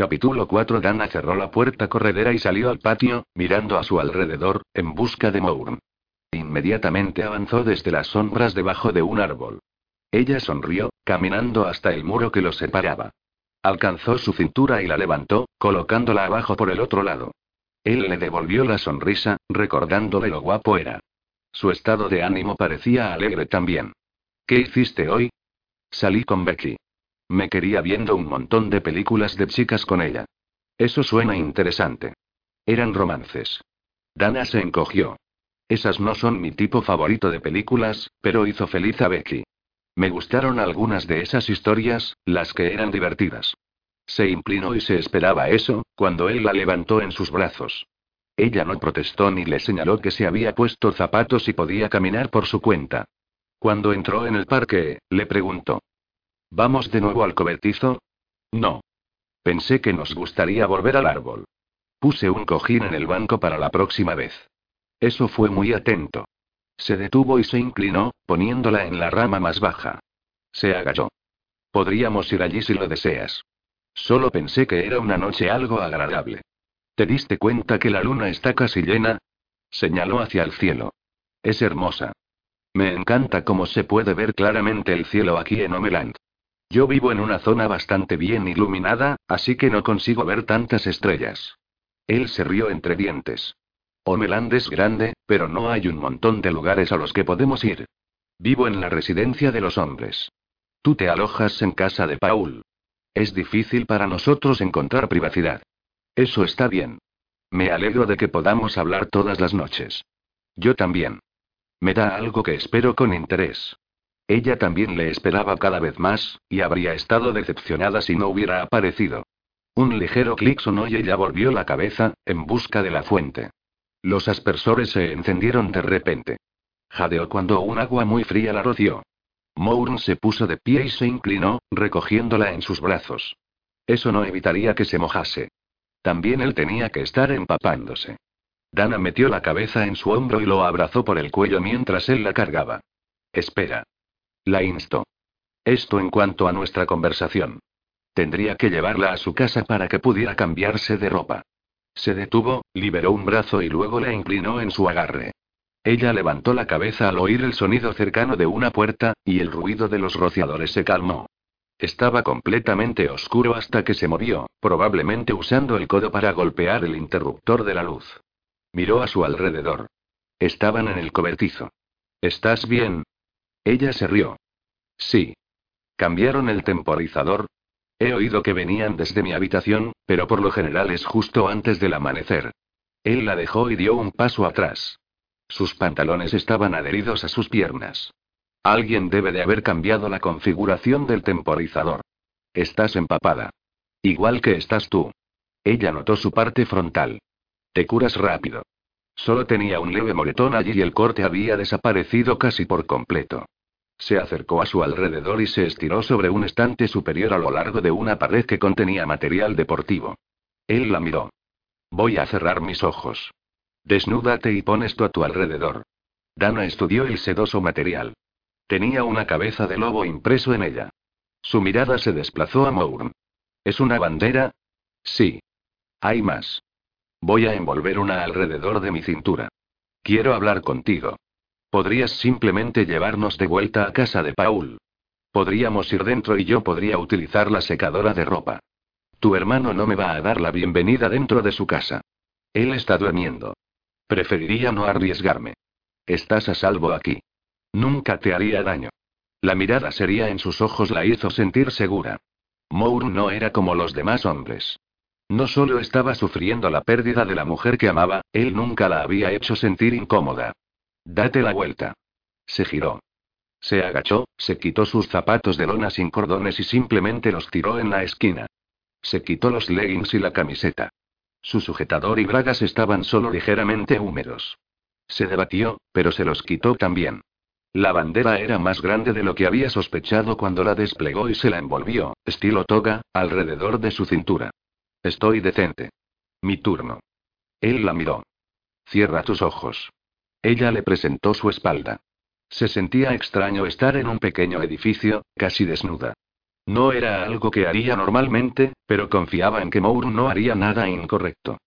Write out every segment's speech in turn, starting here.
Capítulo 4 Dana cerró la puerta corredera y salió al patio, mirando a su alrededor, en busca de Mourn. Inmediatamente avanzó desde las sombras debajo de un árbol. Ella sonrió, caminando hasta el muro que los separaba. Alcanzó su cintura y la levantó, colocándola abajo por el otro lado. Él le devolvió la sonrisa, recordándole lo guapo era. Su estado de ánimo parecía alegre también. ¿Qué hiciste hoy? Salí con Becky. Me quería viendo un montón de películas de chicas con ella. Eso suena interesante. Eran romances. Dana se encogió. Esas no son mi tipo favorito de películas, pero hizo feliz a Becky. Me gustaron algunas de esas historias, las que eran divertidas. Se inclinó y se esperaba eso, cuando él la levantó en sus brazos. Ella no protestó ni le señaló que se había puesto zapatos y podía caminar por su cuenta. Cuando entró en el parque, le preguntó. ¿Vamos de nuevo al cobertizo? No. Pensé que nos gustaría volver al árbol. Puse un cojín en el banco para la próxima vez. Eso fue muy atento. Se detuvo y se inclinó, poniéndola en la rama más baja. Se agachó. Podríamos ir allí si lo deseas. Solo pensé que era una noche algo agradable. ¿Te diste cuenta que la luna está casi llena? Señaló hacia el cielo. Es hermosa. Me encanta cómo se puede ver claramente el cielo aquí en Omeland. Yo vivo en una zona bastante bien iluminada, así que no consigo ver tantas estrellas. Él se rió entre dientes. Omeland es grande, pero no hay un montón de lugares a los que podemos ir. Vivo en la residencia de los hombres. Tú te alojas en casa de Paul. Es difícil para nosotros encontrar privacidad. Eso está bien. Me alegro de que podamos hablar todas las noches. Yo también. Me da algo que espero con interés. Ella también le esperaba cada vez más, y habría estado decepcionada si no hubiera aparecido. Un ligero clic sonó y ella volvió la cabeza, en busca de la fuente. Los aspersores se encendieron de repente. Jadeó cuando un agua muy fría la roció. Mourn se puso de pie y se inclinó, recogiéndola en sus brazos. Eso no evitaría que se mojase. También él tenía que estar empapándose. Dana metió la cabeza en su hombro y lo abrazó por el cuello mientras él la cargaba. Espera. La instó. Esto en cuanto a nuestra conversación. Tendría que llevarla a su casa para que pudiera cambiarse de ropa. Se detuvo, liberó un brazo y luego la inclinó en su agarre. Ella levantó la cabeza al oír el sonido cercano de una puerta, y el ruido de los rociadores se calmó. Estaba completamente oscuro hasta que se movió, probablemente usando el codo para golpear el interruptor de la luz. Miró a su alrededor. Estaban en el cobertizo. ¿Estás bien? Ella se rió. Sí. ¿Cambiaron el temporizador? He oído que venían desde mi habitación, pero por lo general es justo antes del amanecer. Él la dejó y dio un paso atrás. Sus pantalones estaban adheridos a sus piernas. Alguien debe de haber cambiado la configuración del temporizador. Estás empapada. Igual que estás tú. Ella notó su parte frontal. Te curas rápido. Solo tenía un leve moretón allí y el corte había desaparecido casi por completo. Se acercó a su alrededor y se estiró sobre un estante superior a lo largo de una pared que contenía material deportivo. Él la miró. Voy a cerrar mis ojos. Desnúdate y pon esto a tu alrededor. Dana estudió el sedoso material. Tenía una cabeza de lobo impreso en ella. Su mirada se desplazó a Mourn. ¿Es una bandera? Sí. Hay más. Voy a envolver una alrededor de mi cintura. Quiero hablar contigo. Podrías simplemente llevarnos de vuelta a casa de Paul. Podríamos ir dentro y yo podría utilizar la secadora de ropa. Tu hermano no me va a dar la bienvenida dentro de su casa. Él está durmiendo. Preferiría no arriesgarme. Estás a salvo aquí. Nunca te haría daño. La mirada seria en sus ojos la hizo sentir segura. Moore no era como los demás hombres. No solo estaba sufriendo la pérdida de la mujer que amaba, él nunca la había hecho sentir incómoda. Date la vuelta. Se giró. Se agachó, se quitó sus zapatos de lona sin cordones y simplemente los tiró en la esquina. Se quitó los leggings y la camiseta. Su sujetador y bragas estaban solo ligeramente húmedos. Se debatió, pero se los quitó también. La bandera era más grande de lo que había sospechado cuando la desplegó y se la envolvió, estilo toga, alrededor de su cintura. Estoy decente. Mi turno. Él la miró. Cierra tus ojos. Ella le presentó su espalda. Se sentía extraño estar en un pequeño edificio, casi desnuda. No era algo que haría normalmente, pero confiaba en que Moore no haría nada incorrecto.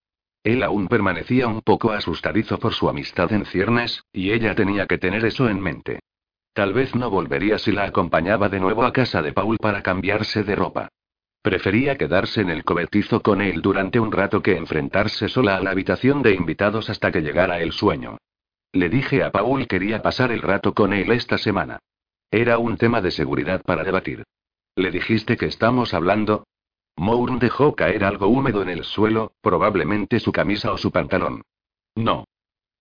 Él aún permanecía un poco asustadizo por su amistad en ciernes, y ella tenía que tener eso en mente. Tal vez no volvería si la acompañaba de nuevo a casa de Paul para cambiarse de ropa. Prefería quedarse en el cobertizo con él durante un rato que enfrentarse sola a la habitación de invitados hasta que llegara el sueño. Le dije a Paul quería pasar el rato con él esta semana. Era un tema de seguridad para debatir. ¿Le dijiste que estamos hablando? Moore dejó caer algo húmedo en el suelo, probablemente su camisa o su pantalón. No.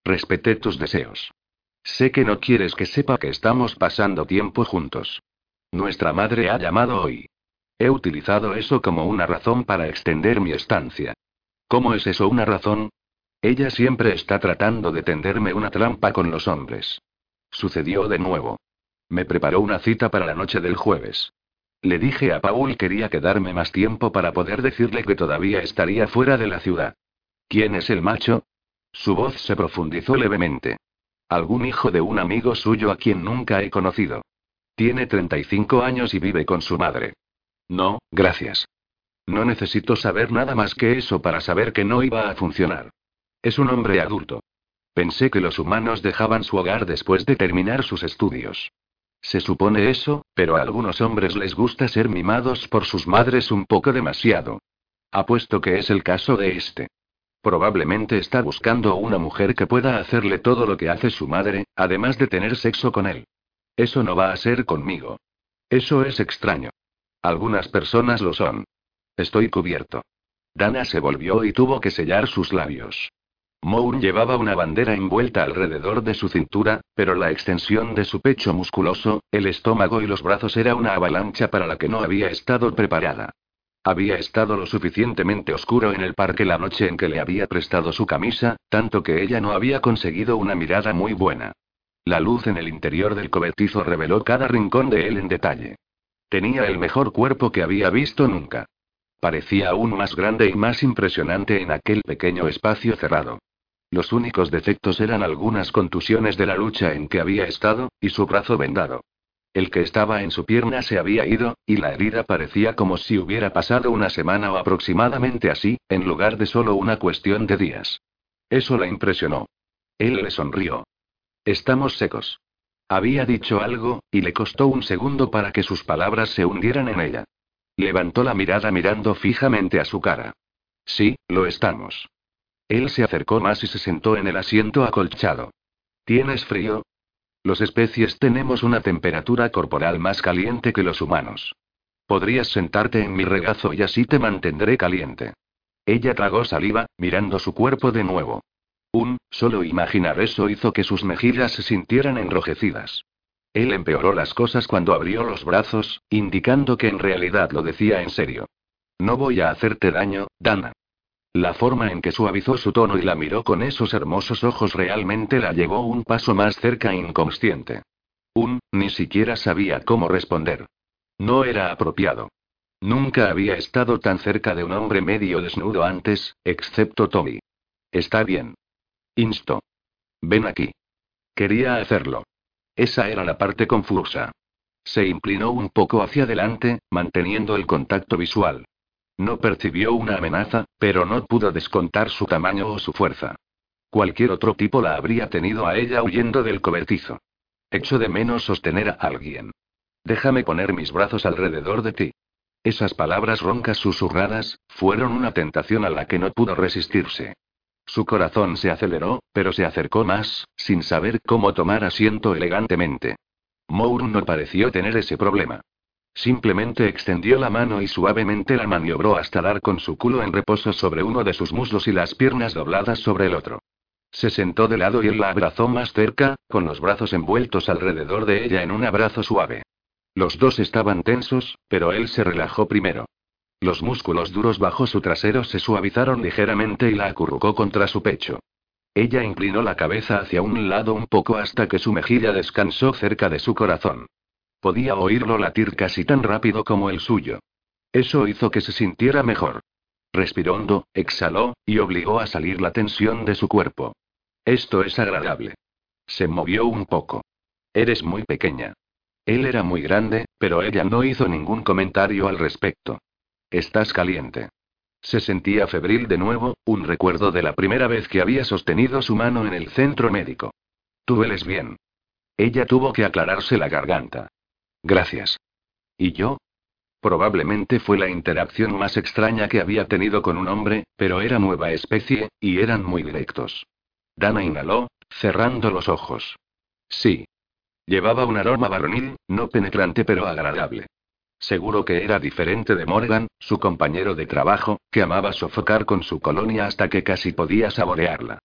Respeté tus deseos. Sé que no quieres que sepa que estamos pasando tiempo juntos. Nuestra madre ha llamado hoy. He utilizado eso como una razón para extender mi estancia. ¿Cómo es eso una razón? Ella siempre está tratando de tenderme una trampa con los hombres. Sucedió de nuevo. Me preparó una cita para la noche del jueves. Le dije a Paul quería quedarme más tiempo para poder decirle que todavía estaría fuera de la ciudad. ¿Quién es el macho? Su voz se profundizó levemente. Algún hijo de un amigo suyo a quien nunca he conocido. Tiene 35 años y vive con su madre. No, gracias. No necesito saber nada más que eso para saber que no iba a funcionar. Es un hombre adulto. Pensé que los humanos dejaban su hogar después de terminar sus estudios. Se supone eso, pero a algunos hombres les gusta ser mimados por sus madres un poco demasiado. Apuesto que es el caso de este. Probablemente está buscando una mujer que pueda hacerle todo lo que hace su madre, además de tener sexo con él. Eso no va a ser conmigo. Eso es extraño. Algunas personas lo son. Estoy cubierto. Dana se volvió y tuvo que sellar sus labios. Moore llevaba una bandera envuelta alrededor de su cintura, pero la extensión de su pecho musculoso, el estómago y los brazos era una avalancha para la que no había estado preparada. Había estado lo suficientemente oscuro en el parque la noche en que le había prestado su camisa, tanto que ella no había conseguido una mirada muy buena. La luz en el interior del cobertizo reveló cada rincón de él en detalle. Tenía el mejor cuerpo que había visto nunca. Parecía aún más grande y más impresionante en aquel pequeño espacio cerrado. Los únicos defectos eran algunas contusiones de la lucha en que había estado, y su brazo vendado. El que estaba en su pierna se había ido, y la herida parecía como si hubiera pasado una semana o aproximadamente así, en lugar de solo una cuestión de días. Eso la impresionó. Él le sonrió. Estamos secos. Había dicho algo, y le costó un segundo para que sus palabras se hundieran en ella. Levantó la mirada mirando fijamente a su cara. Sí, lo estamos. Él se acercó más y se sentó en el asiento acolchado. ¿Tienes frío? Los especies tenemos una temperatura corporal más caliente que los humanos. Podrías sentarte en mi regazo y así te mantendré caliente. Ella tragó saliva, mirando su cuerpo de nuevo. Un, solo imaginar eso hizo que sus mejillas se sintieran enrojecidas. Él empeoró las cosas cuando abrió los brazos, indicando que en realidad lo decía en serio. No voy a hacerte daño, Dana. La forma en que suavizó su tono y la miró con esos hermosos ojos realmente la llevó un paso más cerca inconsciente. Un, ni siquiera sabía cómo responder. No era apropiado. Nunca había estado tan cerca de un hombre medio desnudo antes, excepto Tommy. Está bien. Insto. Ven aquí. Quería hacerlo. Esa era la parte confusa. Se inclinó un poco hacia adelante, manteniendo el contacto visual. No percibió una amenaza, pero no pudo descontar su tamaño o su fuerza. Cualquier otro tipo la habría tenido a ella huyendo del cobertizo. Echo de menos sostener a alguien. Déjame poner mis brazos alrededor de ti. Esas palabras roncas susurradas, fueron una tentación a la que no pudo resistirse. Su corazón se aceleró, pero se acercó más, sin saber cómo tomar asiento elegantemente. Moore no pareció tener ese problema. Simplemente extendió la mano y suavemente la maniobró hasta dar con su culo en reposo sobre uno de sus muslos y las piernas dobladas sobre el otro. Se sentó de lado y él la abrazó más cerca, con los brazos envueltos alrededor de ella en un abrazo suave. Los dos estaban tensos, pero él se relajó primero. Los músculos duros bajo su trasero se suavizaron ligeramente y la acurrucó contra su pecho. Ella inclinó la cabeza hacia un lado un poco hasta que su mejilla descansó cerca de su corazón. Podía oírlo latir casi tan rápido como el suyo. Eso hizo que se sintiera mejor. Respiró hondo, exhaló, y obligó a salir la tensión de su cuerpo. Esto es agradable. Se movió un poco. Eres muy pequeña. Él era muy grande, pero ella no hizo ningún comentario al respecto. Estás caliente. Se sentía febril de nuevo, un recuerdo de la primera vez que había sostenido su mano en el centro médico. Tú hueles bien. Ella tuvo que aclararse la garganta. Gracias. ¿Y yo? Probablemente fue la interacción más extraña que había tenido con un hombre, pero era nueva especie, y eran muy directos. Dana inhaló, cerrando los ojos. Sí. Llevaba un aroma varonil, no penetrante pero agradable. Seguro que era diferente de Morgan, su compañero de trabajo, que amaba sofocar con su colonia hasta que casi podía saborearla.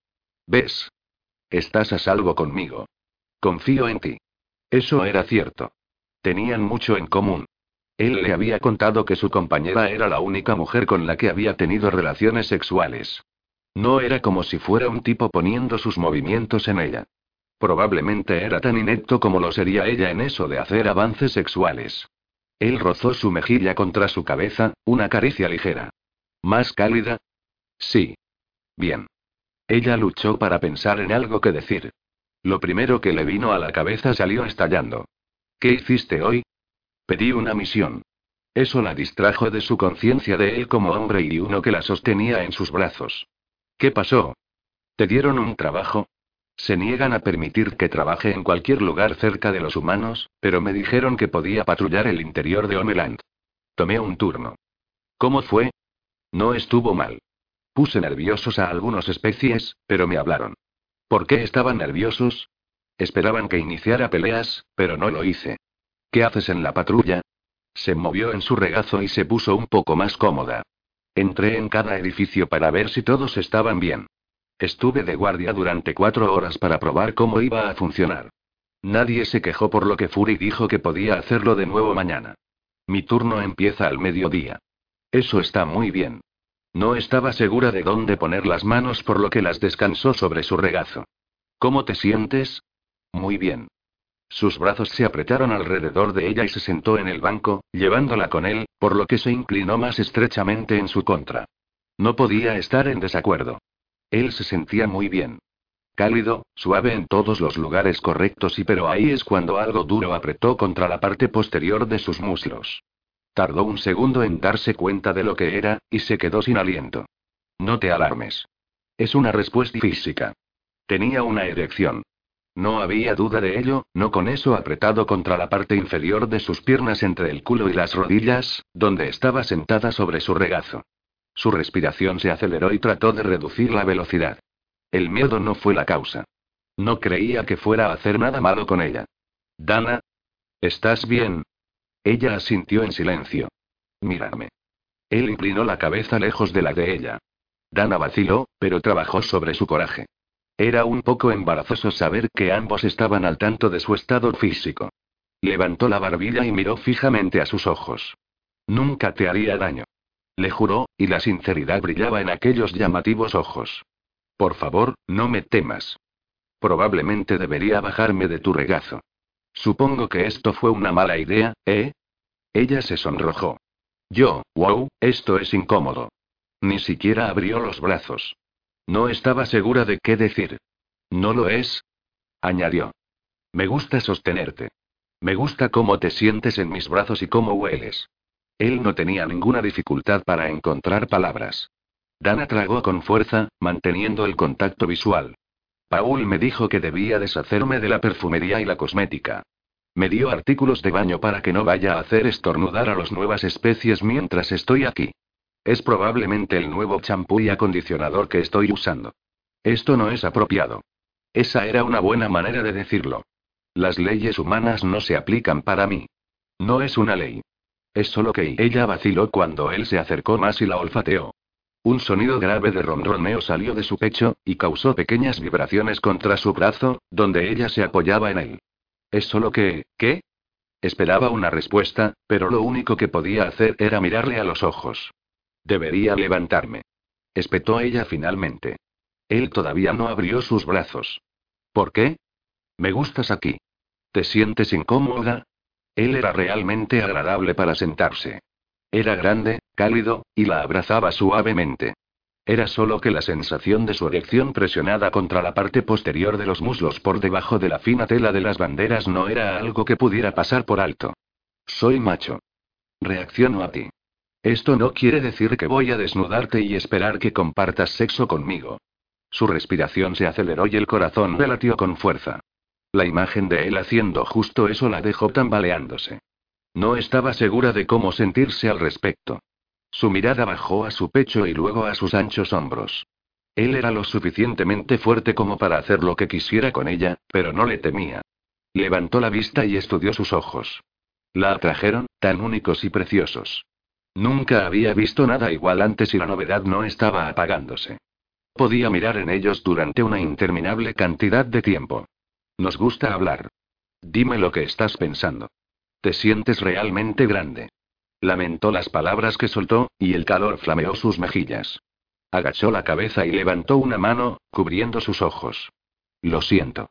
¿Ves? Estás a salvo conmigo. Confío en ti. Eso era cierto. Tenían mucho en común. Él le había contado que su compañera era la única mujer con la que había tenido relaciones sexuales. No era como si fuera un tipo poniendo sus movimientos en ella. Probablemente era tan inepto como lo sería ella en eso de hacer avances sexuales. Él rozó su mejilla contra su cabeza, una caricia ligera. ¿Más cálida? Sí. Bien. Ella luchó para pensar en algo que decir. Lo primero que le vino a la cabeza salió estallando. ¿Qué hiciste hoy? Pedí una misión. Eso la distrajo de su conciencia de él como hombre y uno que la sostenía en sus brazos. ¿Qué pasó? ¿Te dieron un trabajo? Se niegan a permitir que trabaje en cualquier lugar cerca de los humanos, pero me dijeron que podía patrullar el interior de Homeland. Tomé un turno. ¿Cómo fue? No estuvo mal. Puse nerviosos a algunas especies, pero me hablaron. ¿Por qué estaban nerviosos? Esperaban que iniciara peleas, pero no lo hice. ¿Qué haces en la patrulla? Se movió en su regazo y se puso un poco más cómoda. Entré en cada edificio para ver si todos estaban bien. Estuve de guardia durante cuatro horas para probar cómo iba a funcionar. Nadie se quejó por lo que Fury dijo que podía hacerlo de nuevo mañana. Mi turno empieza al mediodía. Eso está muy bien. No estaba segura de dónde poner las manos por lo que las descansó sobre su regazo. ¿Cómo te sientes? Muy bien. Sus brazos se apretaron alrededor de ella y se sentó en el banco, llevándola con él, por lo que se inclinó más estrechamente en su contra. No podía estar en desacuerdo. Él se sentía muy bien. Cálido, suave en todos los lugares correctos y pero ahí es cuando algo duro apretó contra la parte posterior de sus muslos. Tardó un segundo en darse cuenta de lo que era, y se quedó sin aliento. No te alarmes. Es una respuesta física. Tenía una erección. No había duda de ello, no con eso apretado contra la parte inferior de sus piernas entre el culo y las rodillas, donde estaba sentada sobre su regazo. Su respiración se aceleró y trató de reducir la velocidad. El miedo no fue la causa. No creía que fuera a hacer nada malo con ella. Dana. ¿Estás bien? Ella asintió en silencio. Mírame. Él inclinó la cabeza lejos de la de ella. Dana vaciló, pero trabajó sobre su coraje. Era un poco embarazoso saber que ambos estaban al tanto de su estado físico. Levantó la barbilla y miró fijamente a sus ojos. Nunca te haría daño. Le juró, y la sinceridad brillaba en aquellos llamativos ojos. Por favor, no me temas. Probablemente debería bajarme de tu regazo. Supongo que esto fue una mala idea, ¿eh? Ella se sonrojó. Yo, wow, esto es incómodo. Ni siquiera abrió los brazos. No estaba segura de qué decir. ¿No lo es? añadió. Me gusta sostenerte. Me gusta cómo te sientes en mis brazos y cómo hueles. Él no tenía ninguna dificultad para encontrar palabras. Dana tragó con fuerza, manteniendo el contacto visual. Paul me dijo que debía deshacerme de la perfumería y la cosmética. Me dio artículos de baño para que no vaya a hacer estornudar a las nuevas especies mientras estoy aquí. Es probablemente el nuevo champú y acondicionador que estoy usando. Esto no es apropiado. Esa era una buena manera de decirlo. Las leyes humanas no se aplican para mí. No es una ley. Es solo que ella vaciló cuando él se acercó más y la olfateó. Un sonido grave de ronroneo salió de su pecho, y causó pequeñas vibraciones contra su brazo, donde ella se apoyaba en él. Es solo que, ¿qué? Esperaba una respuesta, pero lo único que podía hacer era mirarle a los ojos. Debería levantarme. Espetó ella finalmente. Él todavía no abrió sus brazos. ¿Por qué? Me gustas aquí. ¿Te sientes incómoda? Él era realmente agradable para sentarse. Era grande, cálido, y la abrazaba suavemente. Era solo que la sensación de su erección presionada contra la parte posterior de los muslos por debajo de la fina tela de las banderas no era algo que pudiera pasar por alto. Soy macho. Reacciono a ti. Esto no quiere decir que voy a desnudarte y esperar que compartas sexo conmigo. Su respiración se aceleró y el corazón le latió con fuerza. La imagen de él haciendo justo eso la dejó tambaleándose. No estaba segura de cómo sentirse al respecto. Su mirada bajó a su pecho y luego a sus anchos hombros. Él era lo suficientemente fuerte como para hacer lo que quisiera con ella, pero no le temía. Levantó la vista y estudió sus ojos. La atrajeron, tan únicos y preciosos. Nunca había visto nada igual antes y la novedad no estaba apagándose. Podía mirar en ellos durante una interminable cantidad de tiempo. Nos gusta hablar. Dime lo que estás pensando. ¿Te sientes realmente grande? Lamentó las palabras que soltó, y el calor flameó sus mejillas. Agachó la cabeza y levantó una mano, cubriendo sus ojos. Lo siento.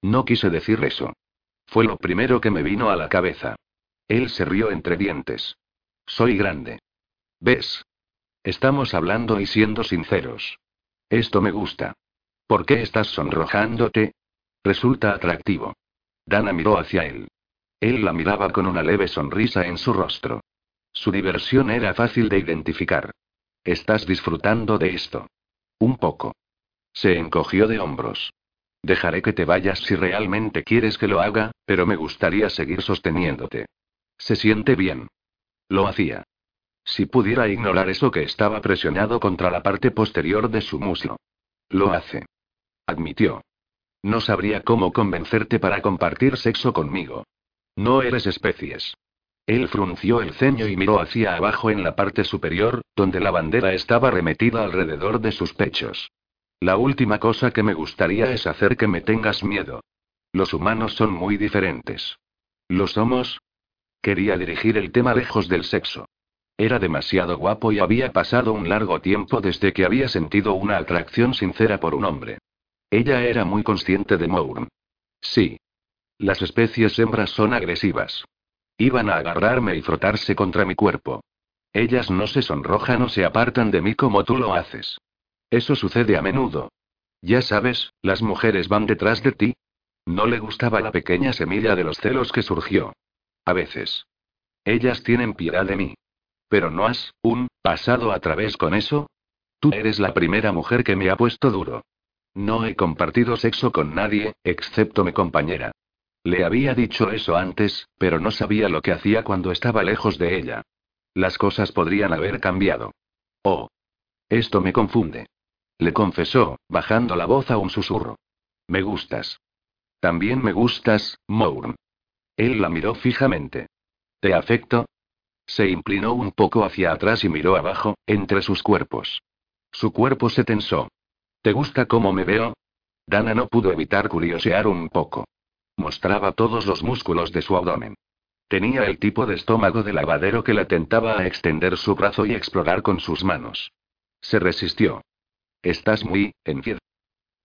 No quise decir eso. Fue lo primero que me vino a la cabeza. Él se rió entre dientes. Soy grande. ¿Ves? Estamos hablando y siendo sinceros. Esto me gusta. ¿Por qué estás sonrojándote? Resulta atractivo. Dana miró hacia él. Él la miraba con una leve sonrisa en su rostro. Su diversión era fácil de identificar. ¿Estás disfrutando de esto? Un poco. Se encogió de hombros. Dejaré que te vayas si realmente quieres que lo haga, pero me gustaría seguir sosteniéndote. Se siente bien. Lo hacía. Si pudiera ignorar eso que estaba presionado contra la parte posterior de su muslo. Lo hace. Admitió. No sabría cómo convencerte para compartir sexo conmigo. No eres especies. Él frunció el ceño y miró hacia abajo en la parte superior, donde la bandera estaba remetida alrededor de sus pechos. La última cosa que me gustaría es hacer que me tengas miedo. Los humanos son muy diferentes. ¿Lo somos? Quería dirigir el tema lejos del sexo. Era demasiado guapo y había pasado un largo tiempo desde que había sentido una atracción sincera por un hombre. Ella era muy consciente de Mourn. Sí. Las especies hembras son agresivas. Iban a agarrarme y frotarse contra mi cuerpo. Ellas no se sonrojan o se apartan de mí como tú lo haces. Eso sucede a menudo. Ya sabes, las mujeres van detrás de ti. No le gustaba la pequeña semilla de los celos que surgió. A veces. Ellas tienen piedad de mí. Pero no has, un, pasado a través con eso. Tú eres la primera mujer que me ha puesto duro. No he compartido sexo con nadie, excepto mi compañera. Le había dicho eso antes, pero no sabía lo que hacía cuando estaba lejos de ella. Las cosas podrían haber cambiado. Oh. Esto me confunde. Le confesó, bajando la voz a un susurro. Me gustas. También me gustas, Mourn. Él la miró fijamente. ¿Te afecto? Se inclinó un poco hacia atrás y miró abajo, entre sus cuerpos. Su cuerpo se tensó. ¿Te gusta cómo me veo? Dana no pudo evitar curiosear un poco. Mostraba todos los músculos de su abdomen. Tenía el tipo de estómago de lavadero que la tentaba a extender su brazo y explorar con sus manos. Se resistió. Estás muy, en pie.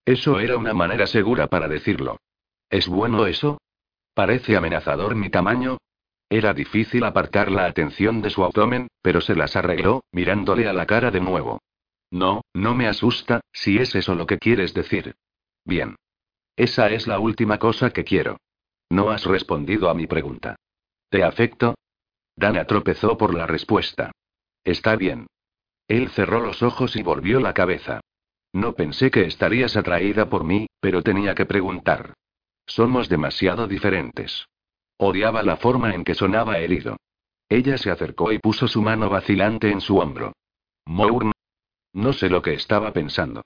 Eso era una manera segura para decirlo. ¿Es bueno eso? ¿Parece amenazador mi tamaño? Era difícil apartar la atención de su abdomen, pero se las arregló, mirándole a la cara de nuevo. No, no me asusta, si es eso lo que quieres decir. Bien. Esa es la última cosa que quiero. No has respondido a mi pregunta. ¿Te afecto? Dana tropezó por la respuesta. Está bien. Él cerró los ojos y volvió la cabeza. No pensé que estarías atraída por mí, pero tenía que preguntar. Somos demasiado diferentes. Odiaba la forma en que sonaba herido. Ella se acercó y puso su mano vacilante en su hombro. Mourn. No sé lo que estaba pensando.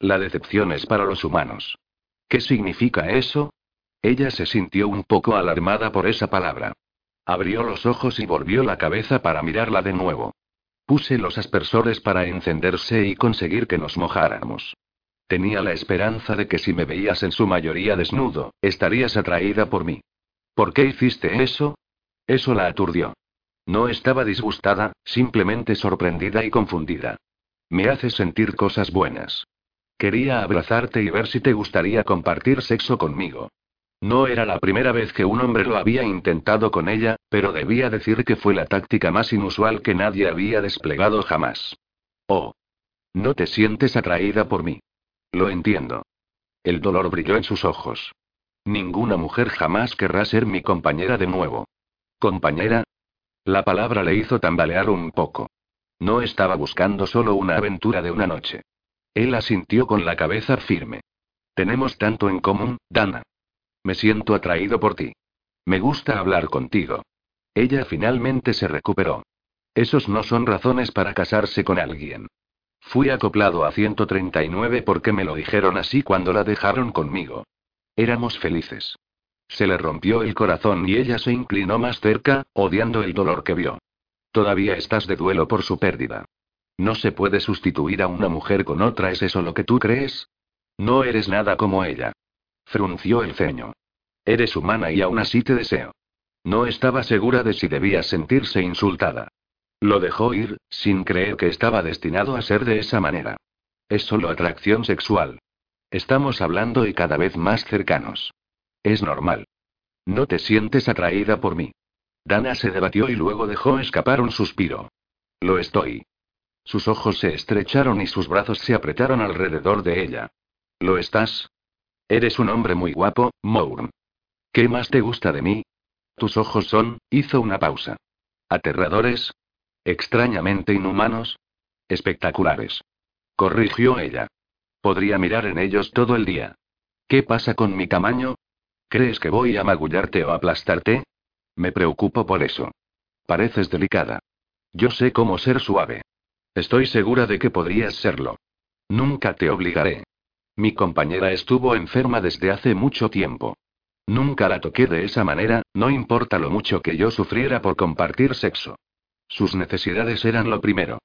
La decepción es para los humanos. ¿Qué significa eso? Ella se sintió un poco alarmada por esa palabra. Abrió los ojos y volvió la cabeza para mirarla de nuevo. Puse los aspersores para encenderse y conseguir que nos mojáramos. Tenía la esperanza de que si me veías en su mayoría desnudo, estarías atraída por mí. ¿Por qué hiciste eso? Eso la aturdió. No estaba disgustada, simplemente sorprendida y confundida. Me hace sentir cosas buenas. Quería abrazarte y ver si te gustaría compartir sexo conmigo. No era la primera vez que un hombre lo había intentado con ella, pero debía decir que fue la táctica más inusual que nadie había desplegado jamás. Oh. No te sientes atraída por mí. Lo entiendo. El dolor brilló en sus ojos. Ninguna mujer jamás querrá ser mi compañera de nuevo. ¿Compañera? La palabra le hizo tambalear un poco. No estaba buscando solo una aventura de una noche. Él asintió con la cabeza firme. Tenemos tanto en común, Dana. Me siento atraído por ti. Me gusta hablar contigo. Ella finalmente se recuperó. Esos no son razones para casarse con alguien. Fui acoplado a 139 porque me lo dijeron así cuando la dejaron conmigo. Éramos felices. Se le rompió el corazón y ella se inclinó más cerca, odiando el dolor que vio. Todavía estás de duelo por su pérdida. No se puede sustituir a una mujer con otra, ¿es eso lo que tú crees? No eres nada como ella. Frunció el ceño. Eres humana y aún así te deseo. No estaba segura de si debía sentirse insultada. Lo dejó ir, sin creer que estaba destinado a ser de esa manera. Es solo atracción sexual. Estamos hablando y cada vez más cercanos. Es normal. No te sientes atraída por mí. Dana se debatió y luego dejó escapar un suspiro. Lo estoy. Sus ojos se estrecharon y sus brazos se apretaron alrededor de ella. ¿Lo estás? Eres un hombre muy guapo, Mourn. ¿Qué más te gusta de mí? Tus ojos son, hizo una pausa. ¿Aterradores? ¿Extrañamente inhumanos? Espectaculares. Corrigió ella. Podría mirar en ellos todo el día. ¿Qué pasa con mi tamaño? ¿Crees que voy a magullarte o aplastarte? Me preocupo por eso. Pareces delicada. Yo sé cómo ser suave. Estoy segura de que podrías serlo. Nunca te obligaré. Mi compañera estuvo enferma desde hace mucho tiempo. Nunca la toqué de esa manera, no importa lo mucho que yo sufriera por compartir sexo. Sus necesidades eran lo primero.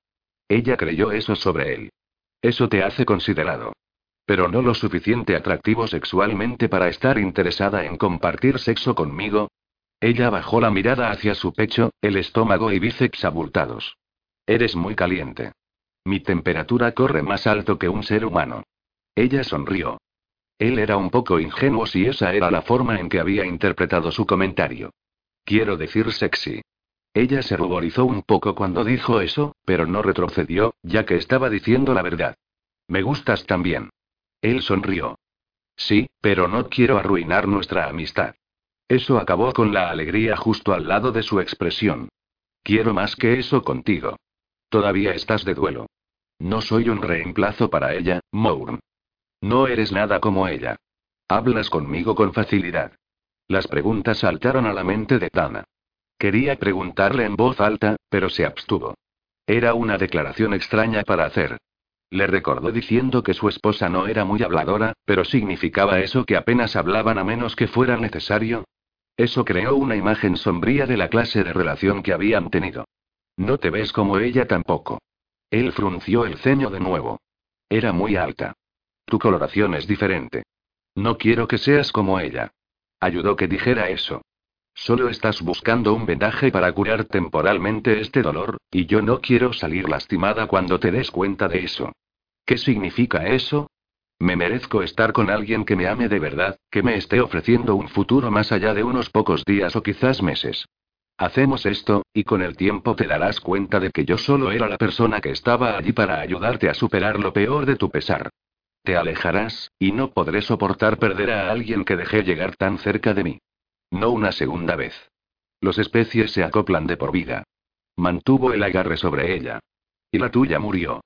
Ella creyó eso sobre él. Eso te hace considerado. Pero no lo suficiente atractivo sexualmente para estar interesada en compartir sexo conmigo. Ella bajó la mirada hacia su pecho, el estómago y bíceps abultados. Eres muy caliente. Mi temperatura corre más alto que un ser humano. Ella sonrió. Él era un poco ingenuo si esa era la forma en que había interpretado su comentario. Quiero decir sexy. Ella se ruborizó un poco cuando dijo eso, pero no retrocedió, ya que estaba diciendo la verdad. Me gustas también. Él sonrió. Sí, pero no quiero arruinar nuestra amistad. Eso acabó con la alegría justo al lado de su expresión. Quiero más que eso contigo. Todavía estás de duelo. No soy un reemplazo para ella, Mourn. No eres nada como ella. Hablas conmigo con facilidad. Las preguntas saltaron a la mente de Tana. Quería preguntarle en voz alta, pero se abstuvo. Era una declaración extraña para hacer. Le recordó diciendo que su esposa no era muy habladora, pero significaba eso que apenas hablaban a menos que fuera necesario. Eso creó una imagen sombría de la clase de relación que habían tenido. No te ves como ella tampoco. Él frunció el ceño de nuevo. Era muy alta. Tu coloración es diferente. No quiero que seas como ella. Ayudó que dijera eso. Solo estás buscando un vendaje para curar temporalmente este dolor, y yo no quiero salir lastimada cuando te des cuenta de eso. ¿Qué significa eso? Me merezco estar con alguien que me ame de verdad, que me esté ofreciendo un futuro más allá de unos pocos días o quizás meses. Hacemos esto, y con el tiempo te darás cuenta de que yo solo era la persona que estaba allí para ayudarte a superar lo peor de tu pesar. Te alejarás, y no podré soportar perder a alguien que dejé llegar tan cerca de mí. No una segunda vez. Los especies se acoplan de por vida. Mantuvo el agarre sobre ella. Y la tuya murió.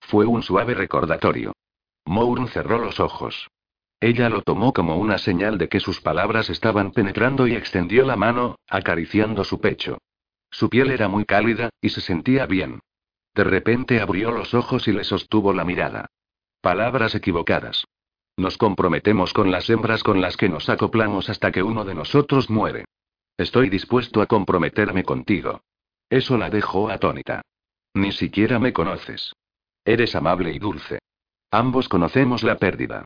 Fue un suave recordatorio. Mourn cerró los ojos. Ella lo tomó como una señal de que sus palabras estaban penetrando y extendió la mano, acariciando su pecho. Su piel era muy cálida, y se sentía bien. De repente abrió los ojos y le sostuvo la mirada. Palabras equivocadas. Nos comprometemos con las hembras con las que nos acoplamos hasta que uno de nosotros muere. Estoy dispuesto a comprometerme contigo. Eso la dejó atónita. Ni siquiera me conoces. Eres amable y dulce. Ambos conocemos la pérdida.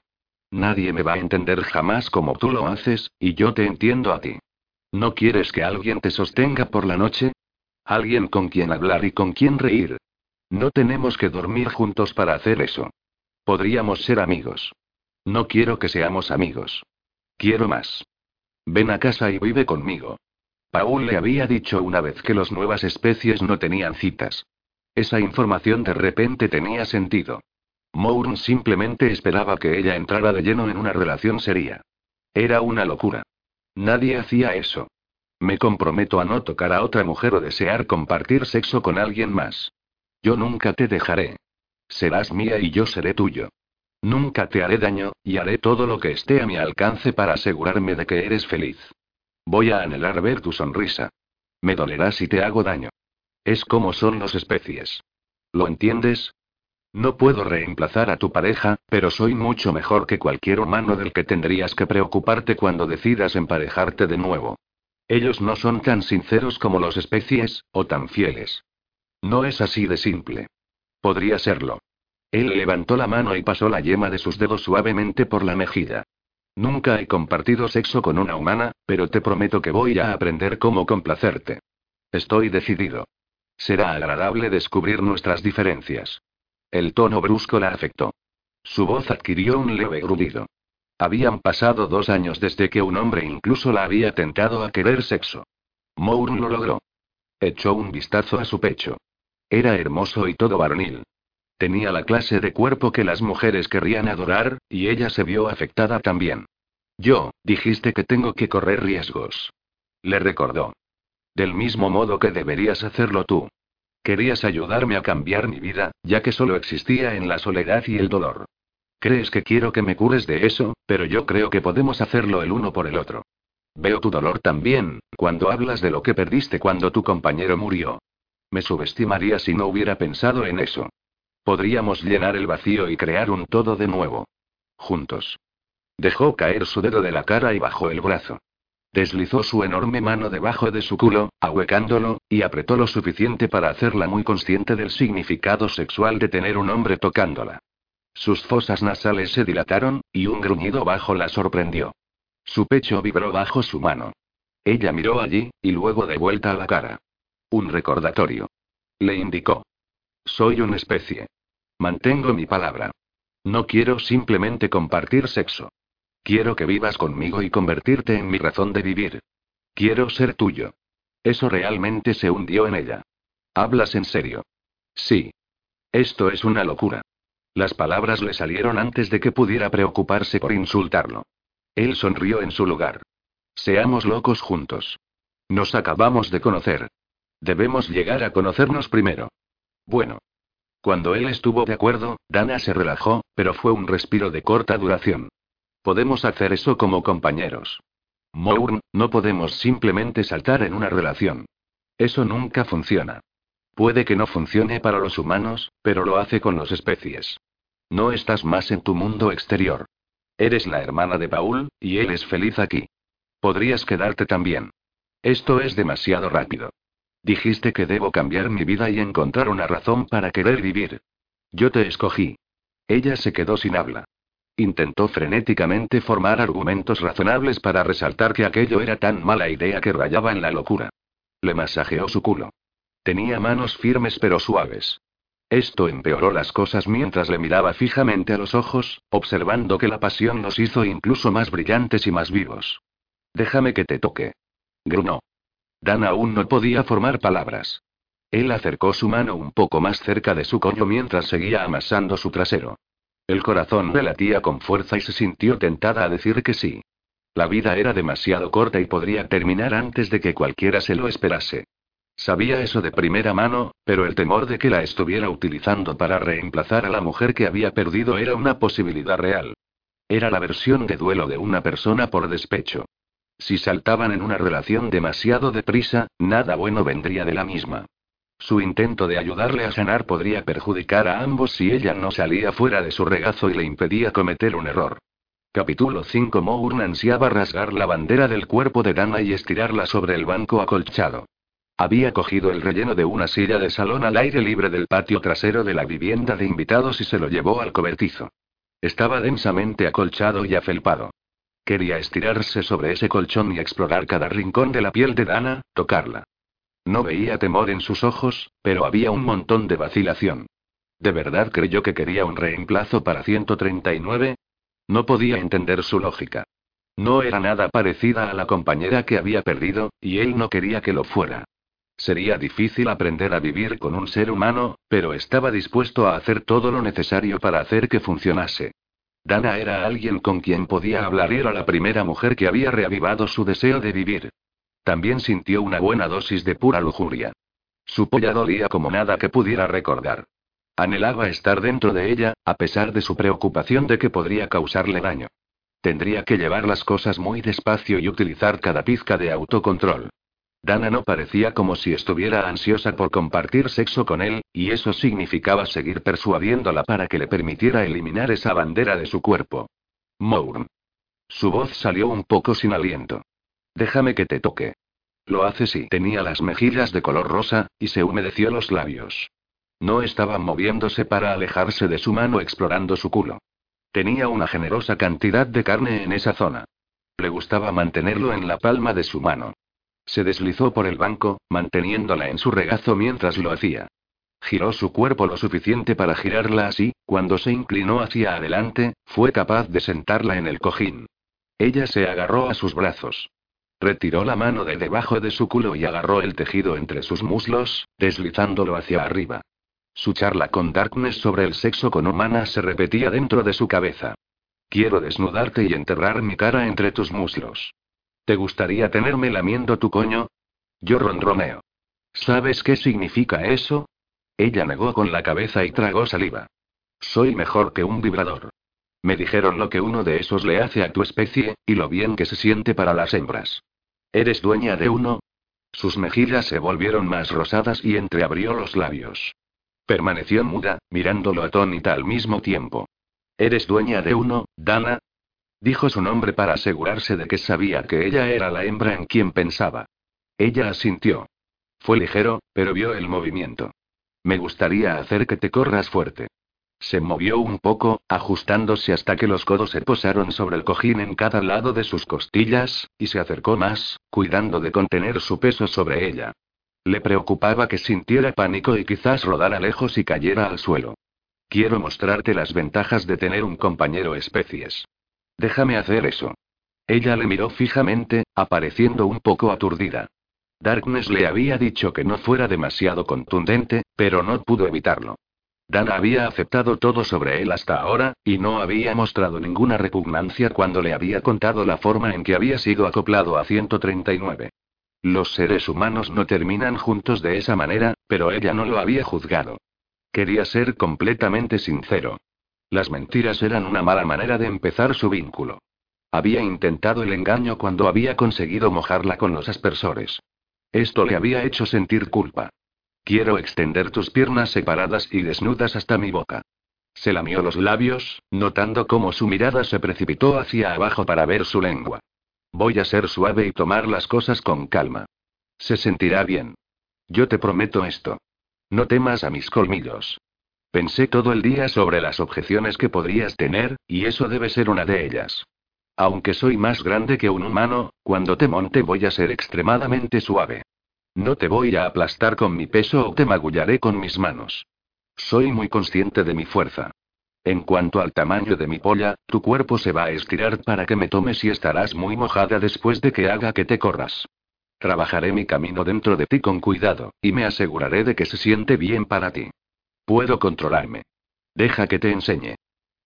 Nadie me va a entender jamás como tú lo haces, y yo te entiendo a ti. ¿No quieres que alguien te sostenga por la noche? Alguien con quien hablar y con quien reír. No tenemos que dormir juntos para hacer eso. Podríamos ser amigos. No quiero que seamos amigos. Quiero más. Ven a casa y vive conmigo. Paul le había dicho una vez que las nuevas especies no tenían citas. Esa información de repente tenía sentido. Mourn simplemente esperaba que ella entrara de lleno en una relación seria. Era una locura. Nadie hacía eso. Me comprometo a no tocar a otra mujer o desear compartir sexo con alguien más. Yo nunca te dejaré. Serás mía y yo seré tuyo. Nunca te haré daño, y haré todo lo que esté a mi alcance para asegurarme de que eres feliz. Voy a anhelar ver tu sonrisa. Me dolerá si te hago daño. Es como son las especies. ¿Lo entiendes? No puedo reemplazar a tu pareja, pero soy mucho mejor que cualquier humano del que tendrías que preocuparte cuando decidas emparejarte de nuevo. Ellos no son tan sinceros como los especies, o tan fieles. No es así de simple. Podría serlo. Él levantó la mano y pasó la yema de sus dedos suavemente por la mejilla. Nunca he compartido sexo con una humana, pero te prometo que voy a aprender cómo complacerte. Estoy decidido. Será agradable descubrir nuestras diferencias. El tono brusco la afectó. Su voz adquirió un leve grudido. Habían pasado dos años desde que un hombre incluso la había tentado a querer sexo. Moore lo logró. Echó un vistazo a su pecho. Era hermoso y todo varonil. Tenía la clase de cuerpo que las mujeres querrían adorar, y ella se vio afectada también. Yo, dijiste que tengo que correr riesgos. Le recordó. Del mismo modo que deberías hacerlo tú. Querías ayudarme a cambiar mi vida, ya que solo existía en la soledad y el dolor. Crees que quiero que me cures de eso, pero yo creo que podemos hacerlo el uno por el otro. Veo tu dolor también, cuando hablas de lo que perdiste cuando tu compañero murió. Me subestimaría si no hubiera pensado en eso. Podríamos llenar el vacío y crear un todo de nuevo. Juntos. Dejó caer su dedo de la cara y bajó el brazo. Deslizó su enorme mano debajo de su culo, ahuecándolo, y apretó lo suficiente para hacerla muy consciente del significado sexual de tener un hombre tocándola. Sus fosas nasales se dilataron, y un gruñido bajo la sorprendió. Su pecho vibró bajo su mano. Ella miró allí, y luego de vuelta a la cara. Un recordatorio. Le indicó. Soy una especie. Mantengo mi palabra. No quiero simplemente compartir sexo. Quiero que vivas conmigo y convertirte en mi razón de vivir. Quiero ser tuyo. Eso realmente se hundió en ella. ¿Hablas en serio? Sí. Esto es una locura. Las palabras le salieron antes de que pudiera preocuparse por insultarlo. Él sonrió en su lugar. Seamos locos juntos. Nos acabamos de conocer. Debemos llegar a conocernos primero. Bueno. Cuando él estuvo de acuerdo, Dana se relajó, pero fue un respiro de corta duración. Podemos hacer eso como compañeros. Mourn, no podemos simplemente saltar en una relación. Eso nunca funciona. Puede que no funcione para los humanos, pero lo hace con los especies. No estás más en tu mundo exterior. Eres la hermana de Paul, y él es feliz aquí. Podrías quedarte también. Esto es demasiado rápido. Dijiste que debo cambiar mi vida y encontrar una razón para querer vivir. Yo te escogí. Ella se quedó sin habla. Intentó frenéticamente formar argumentos razonables para resaltar que aquello era tan mala idea que rayaba en la locura. Le masajeó su culo. Tenía manos firmes pero suaves. Esto empeoró las cosas mientras le miraba fijamente a los ojos, observando que la pasión los hizo incluso más brillantes y más vivos. Déjame que te toque. Grunó. Dan aún no podía formar palabras. Él acercó su mano un poco más cerca de su collo mientras seguía amasando su trasero. El corazón le latía con fuerza y se sintió tentada a decir que sí. La vida era demasiado corta y podría terminar antes de que cualquiera se lo esperase. Sabía eso de primera mano, pero el temor de que la estuviera utilizando para reemplazar a la mujer que había perdido era una posibilidad real. Era la versión de duelo de una persona por despecho. Si saltaban en una relación demasiado deprisa, nada bueno vendría de la misma. Su intento de ayudarle a sanar podría perjudicar a ambos si ella no salía fuera de su regazo y le impedía cometer un error. Capítulo 5 Mourn ansiaba rasgar la bandera del cuerpo de Dana y estirarla sobre el banco acolchado. Había cogido el relleno de una silla de salón al aire libre del patio trasero de la vivienda de invitados y se lo llevó al cobertizo. Estaba densamente acolchado y afelpado. Quería estirarse sobre ese colchón y explorar cada rincón de la piel de Dana, tocarla. No veía temor en sus ojos, pero había un montón de vacilación. ¿De verdad creyó que quería un reemplazo para 139? No podía entender su lógica. No era nada parecida a la compañera que había perdido, y él no quería que lo fuera. Sería difícil aprender a vivir con un ser humano, pero estaba dispuesto a hacer todo lo necesario para hacer que funcionase. Dana era alguien con quien podía hablar y era la primera mujer que había reavivado su deseo de vivir. También sintió una buena dosis de pura lujuria. Su polla dolía como nada que pudiera recordar. Anhelaba estar dentro de ella, a pesar de su preocupación de que podría causarle daño. Tendría que llevar las cosas muy despacio y utilizar cada pizca de autocontrol. Dana no parecía como si estuviera ansiosa por compartir sexo con él, y eso significaba seguir persuadiéndola para que le permitiera eliminar esa bandera de su cuerpo. Mourn. Su voz salió un poco sin aliento. Déjame que te toque. Lo hace si tenía las mejillas de color rosa, y se humedeció los labios. No estaba moviéndose para alejarse de su mano explorando su culo. Tenía una generosa cantidad de carne en esa zona. Le gustaba mantenerlo en la palma de su mano. Se deslizó por el banco, manteniéndola en su regazo mientras lo hacía. Giró su cuerpo lo suficiente para girarla así, cuando se inclinó hacia adelante, fue capaz de sentarla en el cojín. Ella se agarró a sus brazos. Retiró la mano de debajo de su culo y agarró el tejido entre sus muslos, deslizándolo hacia arriba. Su charla con Darkness sobre el sexo con humana se repetía dentro de su cabeza. Quiero desnudarte y enterrar mi cara entre tus muslos. ¿Te gustaría tenerme lamiendo tu coño? Yo ronroneo. ¿Sabes qué significa eso? Ella negó con la cabeza y tragó saliva. Soy mejor que un vibrador. Me dijeron lo que uno de esos le hace a tu especie, y lo bien que se siente para las hembras. ¿Eres dueña de uno? Sus mejillas se volvieron más rosadas y entreabrió los labios. Permaneció muda, mirándolo atónita al mismo tiempo. ¿Eres dueña de uno, Dana? Dijo su nombre para asegurarse de que sabía que ella era la hembra en quien pensaba. Ella asintió. Fue ligero, pero vio el movimiento. Me gustaría hacer que te corras fuerte. Se movió un poco, ajustándose hasta que los codos se posaron sobre el cojín en cada lado de sus costillas, y se acercó más, cuidando de contener su peso sobre ella. Le preocupaba que sintiera pánico y quizás rodara lejos y cayera al suelo. Quiero mostrarte las ventajas de tener un compañero especies. Déjame hacer eso. Ella le miró fijamente, apareciendo un poco aturdida. Darkness le había dicho que no fuera demasiado contundente, pero no pudo evitarlo. Dana había aceptado todo sobre él hasta ahora, y no había mostrado ninguna repugnancia cuando le había contado la forma en que había sido acoplado a 139. Los seres humanos no terminan juntos de esa manera, pero ella no lo había juzgado. Quería ser completamente sincero. Las mentiras eran una mala manera de empezar su vínculo. Había intentado el engaño cuando había conseguido mojarla con los aspersores. Esto le había hecho sentir culpa. Quiero extender tus piernas separadas y desnudas hasta mi boca. Se lamió los labios, notando cómo su mirada se precipitó hacia abajo para ver su lengua. Voy a ser suave y tomar las cosas con calma. Se sentirá bien. Yo te prometo esto. No temas a mis colmillos. Pensé todo el día sobre las objeciones que podrías tener, y eso debe ser una de ellas. Aunque soy más grande que un humano, cuando te monte voy a ser extremadamente suave. No te voy a aplastar con mi peso o te magullaré con mis manos. Soy muy consciente de mi fuerza. En cuanto al tamaño de mi polla, tu cuerpo se va a estirar para que me tomes y estarás muy mojada después de que haga que te corras. Trabajaré mi camino dentro de ti con cuidado, y me aseguraré de que se siente bien para ti. Puedo controlarme. Deja que te enseñe.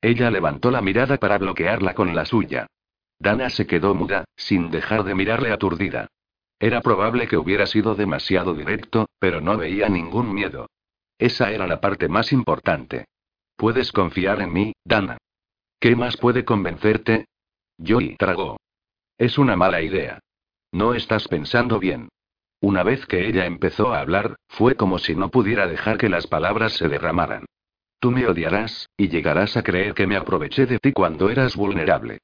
Ella levantó la mirada para bloquearla con la suya. Dana se quedó muda, sin dejar de mirarle aturdida. Era probable que hubiera sido demasiado directo, pero no veía ningún miedo. Esa era la parte más importante. Puedes confiar en mí, Dana. ¿Qué más puede convencerte? Joy tragó. Es una mala idea. No estás pensando bien. Una vez que ella empezó a hablar, fue como si no pudiera dejar que las palabras se derramaran. Tú me odiarás, y llegarás a creer que me aproveché de ti cuando eras vulnerable.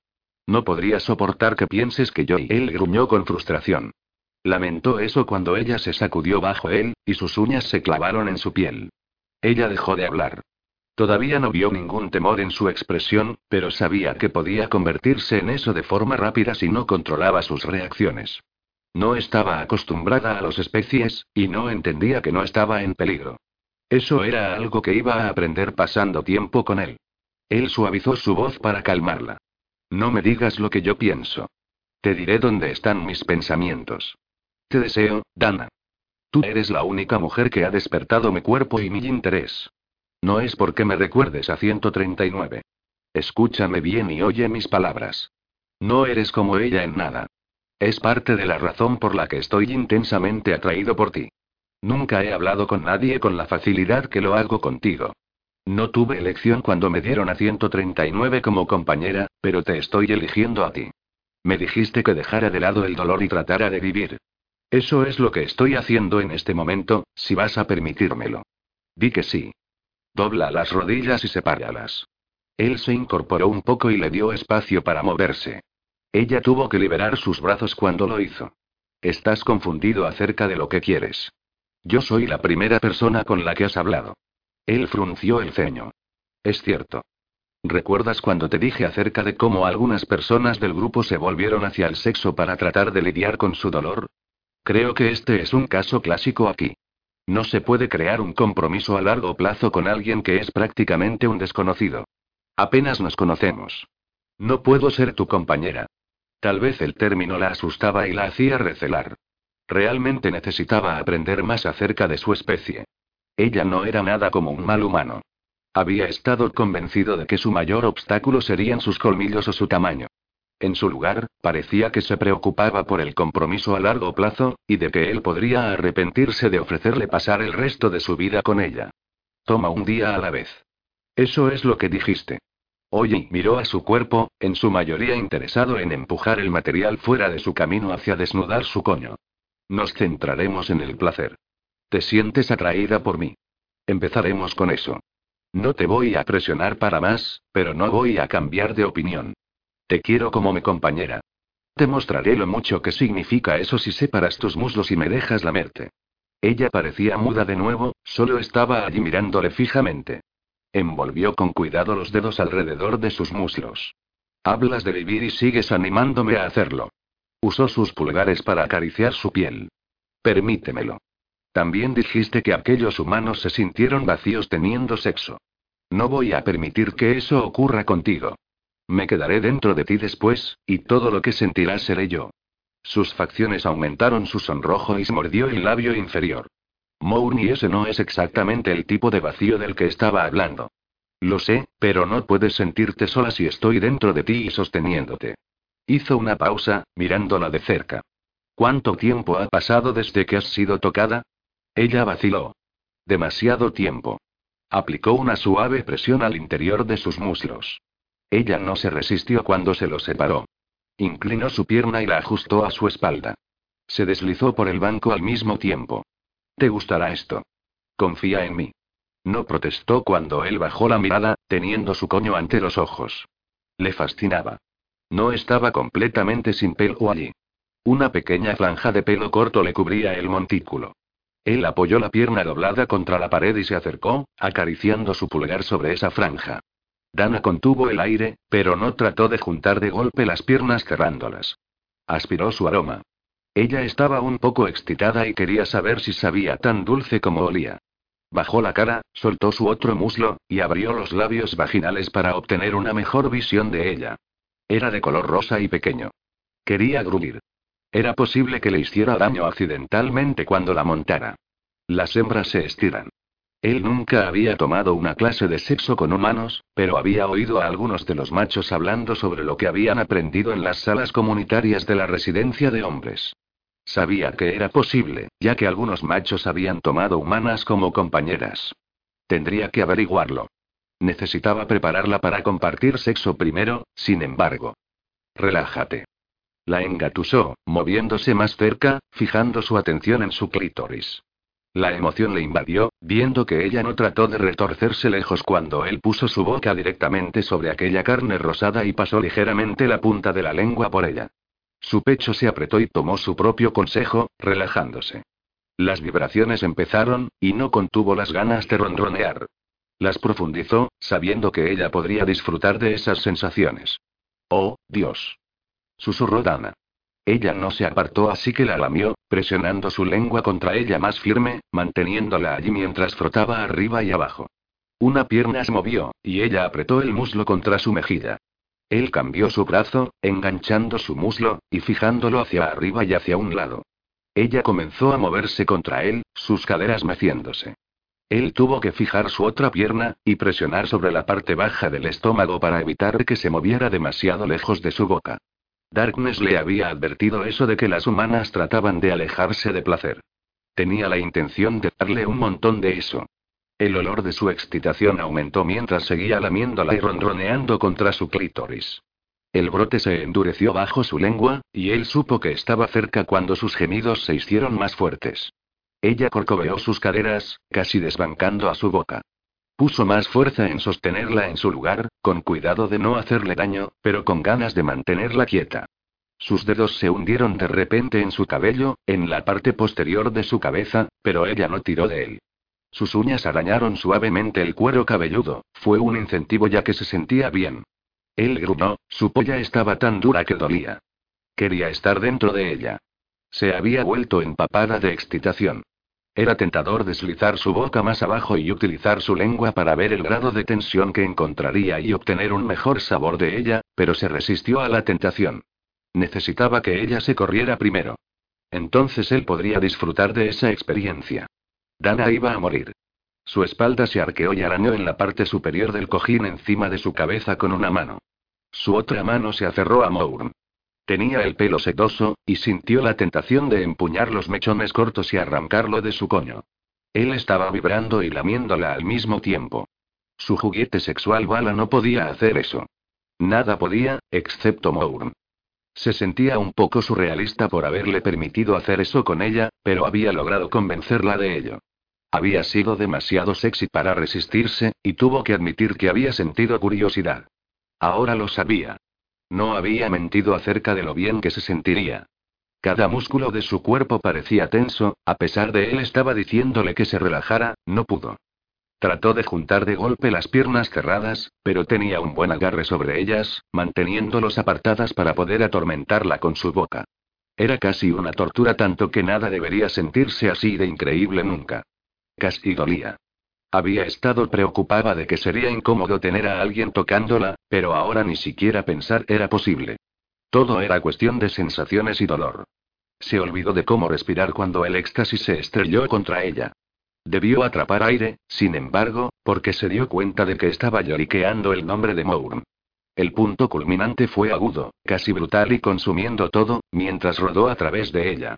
No podría soportar que pienses que yo y él gruñó con frustración. Lamentó eso cuando ella se sacudió bajo él, y sus uñas se clavaron en su piel. Ella dejó de hablar. Todavía no vio ningún temor en su expresión, pero sabía que podía convertirse en eso de forma rápida si no controlaba sus reacciones. No estaba acostumbrada a los especies, y no entendía que no estaba en peligro. Eso era algo que iba a aprender pasando tiempo con él. Él suavizó su voz para calmarla. No me digas lo que yo pienso. Te diré dónde están mis pensamientos. Te deseo, Dana. Tú eres la única mujer que ha despertado mi cuerpo y mi interés. No es porque me recuerdes a 139. Escúchame bien y oye mis palabras. No eres como ella en nada. Es parte de la razón por la que estoy intensamente atraído por ti. Nunca he hablado con nadie con la facilidad que lo hago contigo. No tuve elección cuando me dieron a 139 como compañera, pero te estoy eligiendo a ti. Me dijiste que dejara de lado el dolor y tratara de vivir. Eso es lo que estoy haciendo en este momento, si vas a permitírmelo. Di que sí. Dobla las rodillas y sepáralas. Él se incorporó un poco y le dio espacio para moverse. Ella tuvo que liberar sus brazos cuando lo hizo. Estás confundido acerca de lo que quieres. Yo soy la primera persona con la que has hablado. Él frunció el ceño. Es cierto. ¿Recuerdas cuando te dije acerca de cómo algunas personas del grupo se volvieron hacia el sexo para tratar de lidiar con su dolor? Creo que este es un caso clásico aquí. No se puede crear un compromiso a largo plazo con alguien que es prácticamente un desconocido. Apenas nos conocemos. No puedo ser tu compañera. Tal vez el término la asustaba y la hacía recelar. Realmente necesitaba aprender más acerca de su especie. Ella no era nada como un mal humano. Había estado convencido de que su mayor obstáculo serían sus colmillos o su tamaño. En su lugar, parecía que se preocupaba por el compromiso a largo plazo, y de que él podría arrepentirse de ofrecerle pasar el resto de su vida con ella. Toma un día a la vez. Eso es lo que dijiste. Oye, miró a su cuerpo, en su mayoría interesado en empujar el material fuera de su camino hacia desnudar su coño. Nos centraremos en el placer. ¿Te sientes atraída por mí? Empezaremos con eso. No te voy a presionar para más, pero no voy a cambiar de opinión. Te quiero como mi compañera. Te mostraré lo mucho que significa eso si separas tus muslos y me dejas lamerte. Ella parecía muda de nuevo, solo estaba allí mirándole fijamente. Envolvió con cuidado los dedos alrededor de sus muslos. Hablas de vivir y sigues animándome a hacerlo. Usó sus pulgares para acariciar su piel. Permítemelo. También dijiste que aquellos humanos se sintieron vacíos teniendo sexo. No voy a permitir que eso ocurra contigo. Me quedaré dentro de ti después, y todo lo que sentirás seré yo. Sus facciones aumentaron su sonrojo y se mordió el labio inferior. Mourni ese no es exactamente el tipo de vacío del que estaba hablando. Lo sé, pero no puedes sentirte sola si estoy dentro de ti y sosteniéndote. Hizo una pausa, mirándola de cerca. ¿Cuánto tiempo ha pasado desde que has sido tocada? Ella vaciló. Demasiado tiempo. Aplicó una suave presión al interior de sus muslos. Ella no se resistió cuando se lo separó. Inclinó su pierna y la ajustó a su espalda. Se deslizó por el banco al mismo tiempo. Te gustará esto. Confía en mí. No protestó cuando él bajó la mirada, teniendo su coño ante los ojos. Le fascinaba. No estaba completamente sin pelo allí. Una pequeña franja de pelo corto le cubría el montículo. Él apoyó la pierna doblada contra la pared y se acercó, acariciando su pulgar sobre esa franja. Dana contuvo el aire, pero no trató de juntar de golpe las piernas cerrándolas. Aspiró su aroma. Ella estaba un poco excitada y quería saber si sabía tan dulce como olía. Bajó la cara, soltó su otro muslo, y abrió los labios vaginales para obtener una mejor visión de ella. Era de color rosa y pequeño. Quería gruñir. Era posible que le hiciera daño accidentalmente cuando la montara. Las hembras se estiran. Él nunca había tomado una clase de sexo con humanos, pero había oído a algunos de los machos hablando sobre lo que habían aprendido en las salas comunitarias de la residencia de hombres. Sabía que era posible, ya que algunos machos habían tomado humanas como compañeras. Tendría que averiguarlo. Necesitaba prepararla para compartir sexo primero, sin embargo. Relájate. La engatusó, moviéndose más cerca, fijando su atención en su clítoris. La emoción le invadió, viendo que ella no trató de retorcerse lejos cuando él puso su boca directamente sobre aquella carne rosada y pasó ligeramente la punta de la lengua por ella. Su pecho se apretó y tomó su propio consejo, relajándose. Las vibraciones empezaron, y no contuvo las ganas de ronronear. Las profundizó, sabiendo que ella podría disfrutar de esas sensaciones. Oh, Dios. Susurró Dana. Ella no se apartó así que la lamió, presionando su lengua contra ella más firme, manteniéndola allí mientras frotaba arriba y abajo. Una pierna se movió, y ella apretó el muslo contra su mejilla. Él cambió su brazo, enganchando su muslo, y fijándolo hacia arriba y hacia un lado. Ella comenzó a moverse contra él, sus caderas meciéndose. Él tuvo que fijar su otra pierna, y presionar sobre la parte baja del estómago para evitar que se moviera demasiado lejos de su boca. Darkness le había advertido eso de que las humanas trataban de alejarse de placer. Tenía la intención de darle un montón de eso. El olor de su excitación aumentó mientras seguía lamiéndola y ronroneando contra su clítoris. El brote se endureció bajo su lengua, y él supo que estaba cerca cuando sus gemidos se hicieron más fuertes. Ella corcoveó sus caderas, casi desbancando a su boca. Puso más fuerza en sostenerla en su lugar, con cuidado de no hacerle daño, pero con ganas de mantenerla quieta. Sus dedos se hundieron de repente en su cabello, en la parte posterior de su cabeza, pero ella no tiró de él. Sus uñas arañaron suavemente el cuero cabelludo, fue un incentivo ya que se sentía bien. Él gruñó, su polla estaba tan dura que dolía. Quería estar dentro de ella. Se había vuelto empapada de excitación. Era tentador deslizar su boca más abajo y utilizar su lengua para ver el grado de tensión que encontraría y obtener un mejor sabor de ella, pero se resistió a la tentación. Necesitaba que ella se corriera primero. Entonces él podría disfrutar de esa experiencia. Dana iba a morir. Su espalda se arqueó y arañó en la parte superior del cojín encima de su cabeza con una mano. Su otra mano se aferró a Mourn. Tenía el pelo sedoso, y sintió la tentación de empuñar los mechones cortos y arrancarlo de su coño. Él estaba vibrando y lamiéndola al mismo tiempo. Su juguete sexual bala no podía hacer eso. Nada podía, excepto Mourn. Se sentía un poco surrealista por haberle permitido hacer eso con ella, pero había logrado convencerla de ello. Había sido demasiado sexy para resistirse, y tuvo que admitir que había sentido curiosidad. Ahora lo sabía. No había mentido acerca de lo bien que se sentiría. Cada músculo de su cuerpo parecía tenso, a pesar de él estaba diciéndole que se relajara, no pudo. Trató de juntar de golpe las piernas cerradas, pero tenía un buen agarre sobre ellas, manteniéndolos apartadas para poder atormentarla con su boca. Era casi una tortura tanto que nada debería sentirse así de increíble nunca. Casi dolía. Había estado preocupada de que sería incómodo tener a alguien tocándola, pero ahora ni siquiera pensar era posible. Todo era cuestión de sensaciones y dolor. Se olvidó de cómo respirar cuando el éxtasis se estrelló contra ella. Debió atrapar aire, sin embargo, porque se dio cuenta de que estaba lloriqueando el nombre de Mourn. El punto culminante fue agudo, casi brutal y consumiendo todo, mientras rodó a través de ella.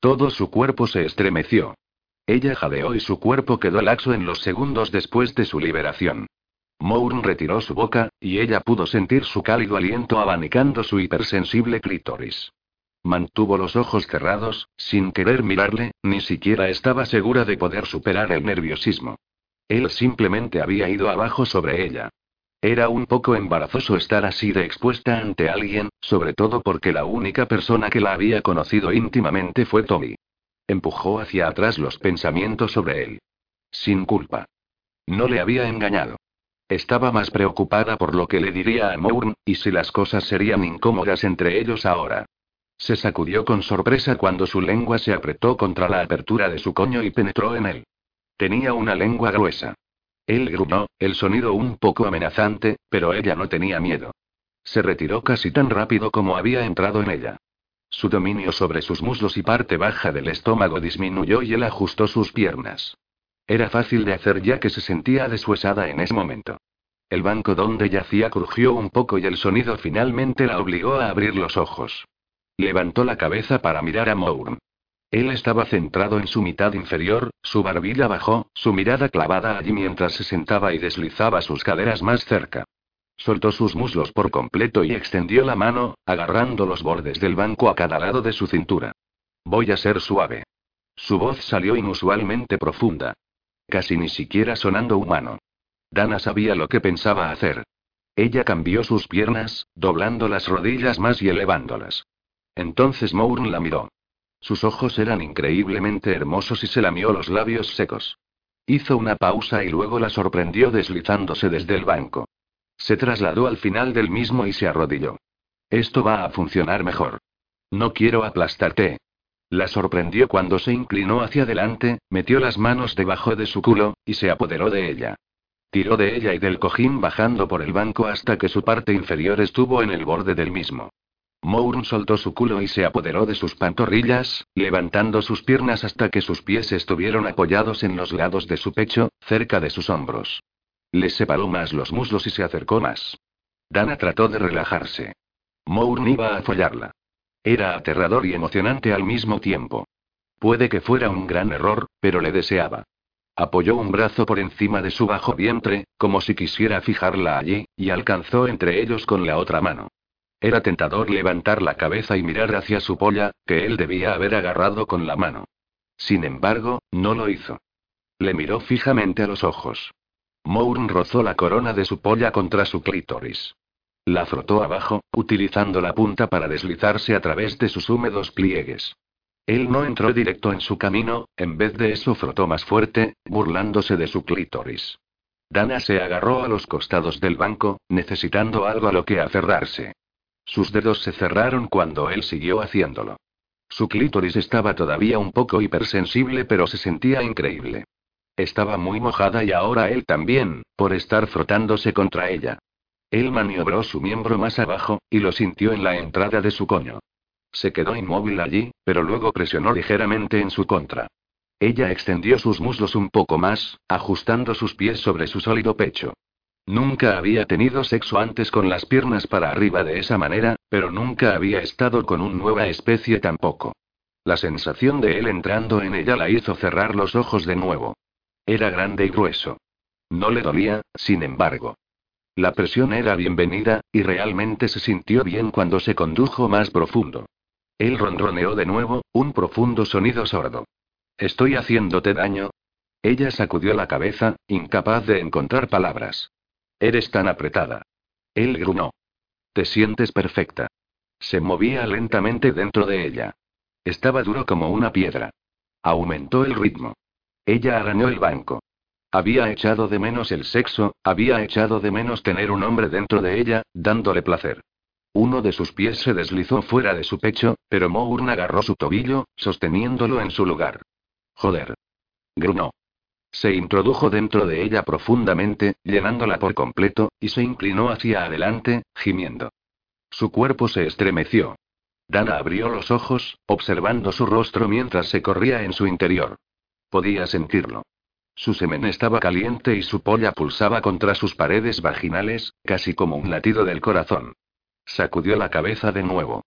Todo su cuerpo se estremeció. Ella jadeó y su cuerpo quedó laxo en los segundos después de su liberación. Mourn retiró su boca, y ella pudo sentir su cálido aliento abanicando su hipersensible clítoris. Mantuvo los ojos cerrados, sin querer mirarle, ni siquiera estaba segura de poder superar el nerviosismo. Él simplemente había ido abajo sobre ella. Era un poco embarazoso estar así de expuesta ante alguien, sobre todo porque la única persona que la había conocido íntimamente fue Tommy. Empujó hacia atrás los pensamientos sobre él. Sin culpa. No le había engañado. Estaba más preocupada por lo que le diría a Mourn, y si las cosas serían incómodas entre ellos ahora. Se sacudió con sorpresa cuando su lengua se apretó contra la apertura de su coño y penetró en él. Tenía una lengua gruesa. Él gruñó, el sonido un poco amenazante, pero ella no tenía miedo. Se retiró casi tan rápido como había entrado en ella. Su dominio sobre sus muslos y parte baja del estómago disminuyó y él ajustó sus piernas. Era fácil de hacer ya que se sentía deshuesada en ese momento. El banco donde yacía crujió un poco y el sonido finalmente la obligó a abrir los ojos. Levantó la cabeza para mirar a Mourn. Él estaba centrado en su mitad inferior, su barbilla bajó, su mirada clavada allí mientras se sentaba y deslizaba sus caderas más cerca. Soltó sus muslos por completo y extendió la mano, agarrando los bordes del banco a cada lado de su cintura. Voy a ser suave. Su voz salió inusualmente profunda. Casi ni siquiera sonando humano. Dana sabía lo que pensaba hacer. Ella cambió sus piernas, doblando las rodillas más y elevándolas. Entonces Mourn la miró. Sus ojos eran increíblemente hermosos y se lamió los labios secos. Hizo una pausa y luego la sorprendió deslizándose desde el banco. Se trasladó al final del mismo y se arrodilló. Esto va a funcionar mejor. No quiero aplastarte. La sorprendió cuando se inclinó hacia adelante, metió las manos debajo de su culo, y se apoderó de ella. Tiró de ella y del cojín bajando por el banco hasta que su parte inferior estuvo en el borde del mismo. Mourn soltó su culo y se apoderó de sus pantorrillas, levantando sus piernas hasta que sus pies estuvieron apoyados en los lados de su pecho, cerca de sus hombros. Le separó más los muslos y se acercó más. Dana trató de relajarse. Mourn iba a follarla. Era aterrador y emocionante al mismo tiempo. Puede que fuera un gran error, pero le deseaba. Apoyó un brazo por encima de su bajo vientre, como si quisiera fijarla allí, y alcanzó entre ellos con la otra mano. Era tentador levantar la cabeza y mirar hacia su polla, que él debía haber agarrado con la mano. Sin embargo, no lo hizo. Le miró fijamente a los ojos. Mourn rozó la corona de su polla contra su clítoris. La frotó abajo, utilizando la punta para deslizarse a través de sus húmedos pliegues. Él no entró directo en su camino, en vez de eso frotó más fuerte, burlándose de su clítoris. Dana se agarró a los costados del banco, necesitando algo a lo que aferrarse. Sus dedos se cerraron cuando él siguió haciéndolo. Su clítoris estaba todavía un poco hipersensible, pero se sentía increíble. Estaba muy mojada y ahora él también, por estar frotándose contra ella. Él maniobró su miembro más abajo, y lo sintió en la entrada de su coño. Se quedó inmóvil allí, pero luego presionó ligeramente en su contra. Ella extendió sus muslos un poco más, ajustando sus pies sobre su sólido pecho. Nunca había tenido sexo antes con las piernas para arriba de esa manera, pero nunca había estado con una nueva especie tampoco. La sensación de él entrando en ella la hizo cerrar los ojos de nuevo. Era grande y grueso. No le dolía, sin embargo. La presión era bienvenida, y realmente se sintió bien cuando se condujo más profundo. Él ronroneó de nuevo, un profundo sonido sordo. ¿Estoy haciéndote daño? Ella sacudió la cabeza, incapaz de encontrar palabras. Eres tan apretada. Él grunó. Te sientes perfecta. Se movía lentamente dentro de ella. Estaba duro como una piedra. Aumentó el ritmo. Ella arañó el banco. Había echado de menos el sexo, había echado de menos tener un hombre dentro de ella, dándole placer. Uno de sus pies se deslizó fuera de su pecho, pero Mourn agarró su tobillo, sosteniéndolo en su lugar. Joder. Grunó. Se introdujo dentro de ella profundamente, llenándola por completo, y se inclinó hacia adelante, gimiendo. Su cuerpo se estremeció. Dana abrió los ojos, observando su rostro mientras se corría en su interior. Podía sentirlo. Su semen estaba caliente y su polla pulsaba contra sus paredes vaginales, casi como un latido del corazón. Sacudió la cabeza de nuevo.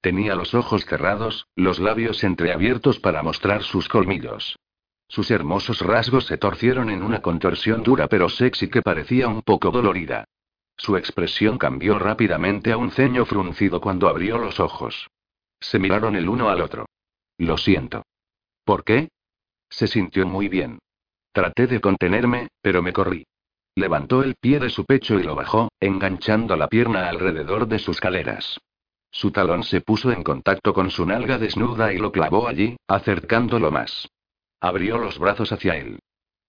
Tenía los ojos cerrados, los labios entreabiertos para mostrar sus colmillos. Sus hermosos rasgos se torcieron en una contorsión dura pero sexy que parecía un poco dolorida. Su expresión cambió rápidamente a un ceño fruncido cuando abrió los ojos. Se miraron el uno al otro. Lo siento. ¿Por qué? Se sintió muy bien. Traté de contenerme, pero me corrí. Levantó el pie de su pecho y lo bajó, enganchando la pierna alrededor de sus caleras. Su talón se puso en contacto con su nalga desnuda y lo clavó allí, acercándolo más. Abrió los brazos hacia él.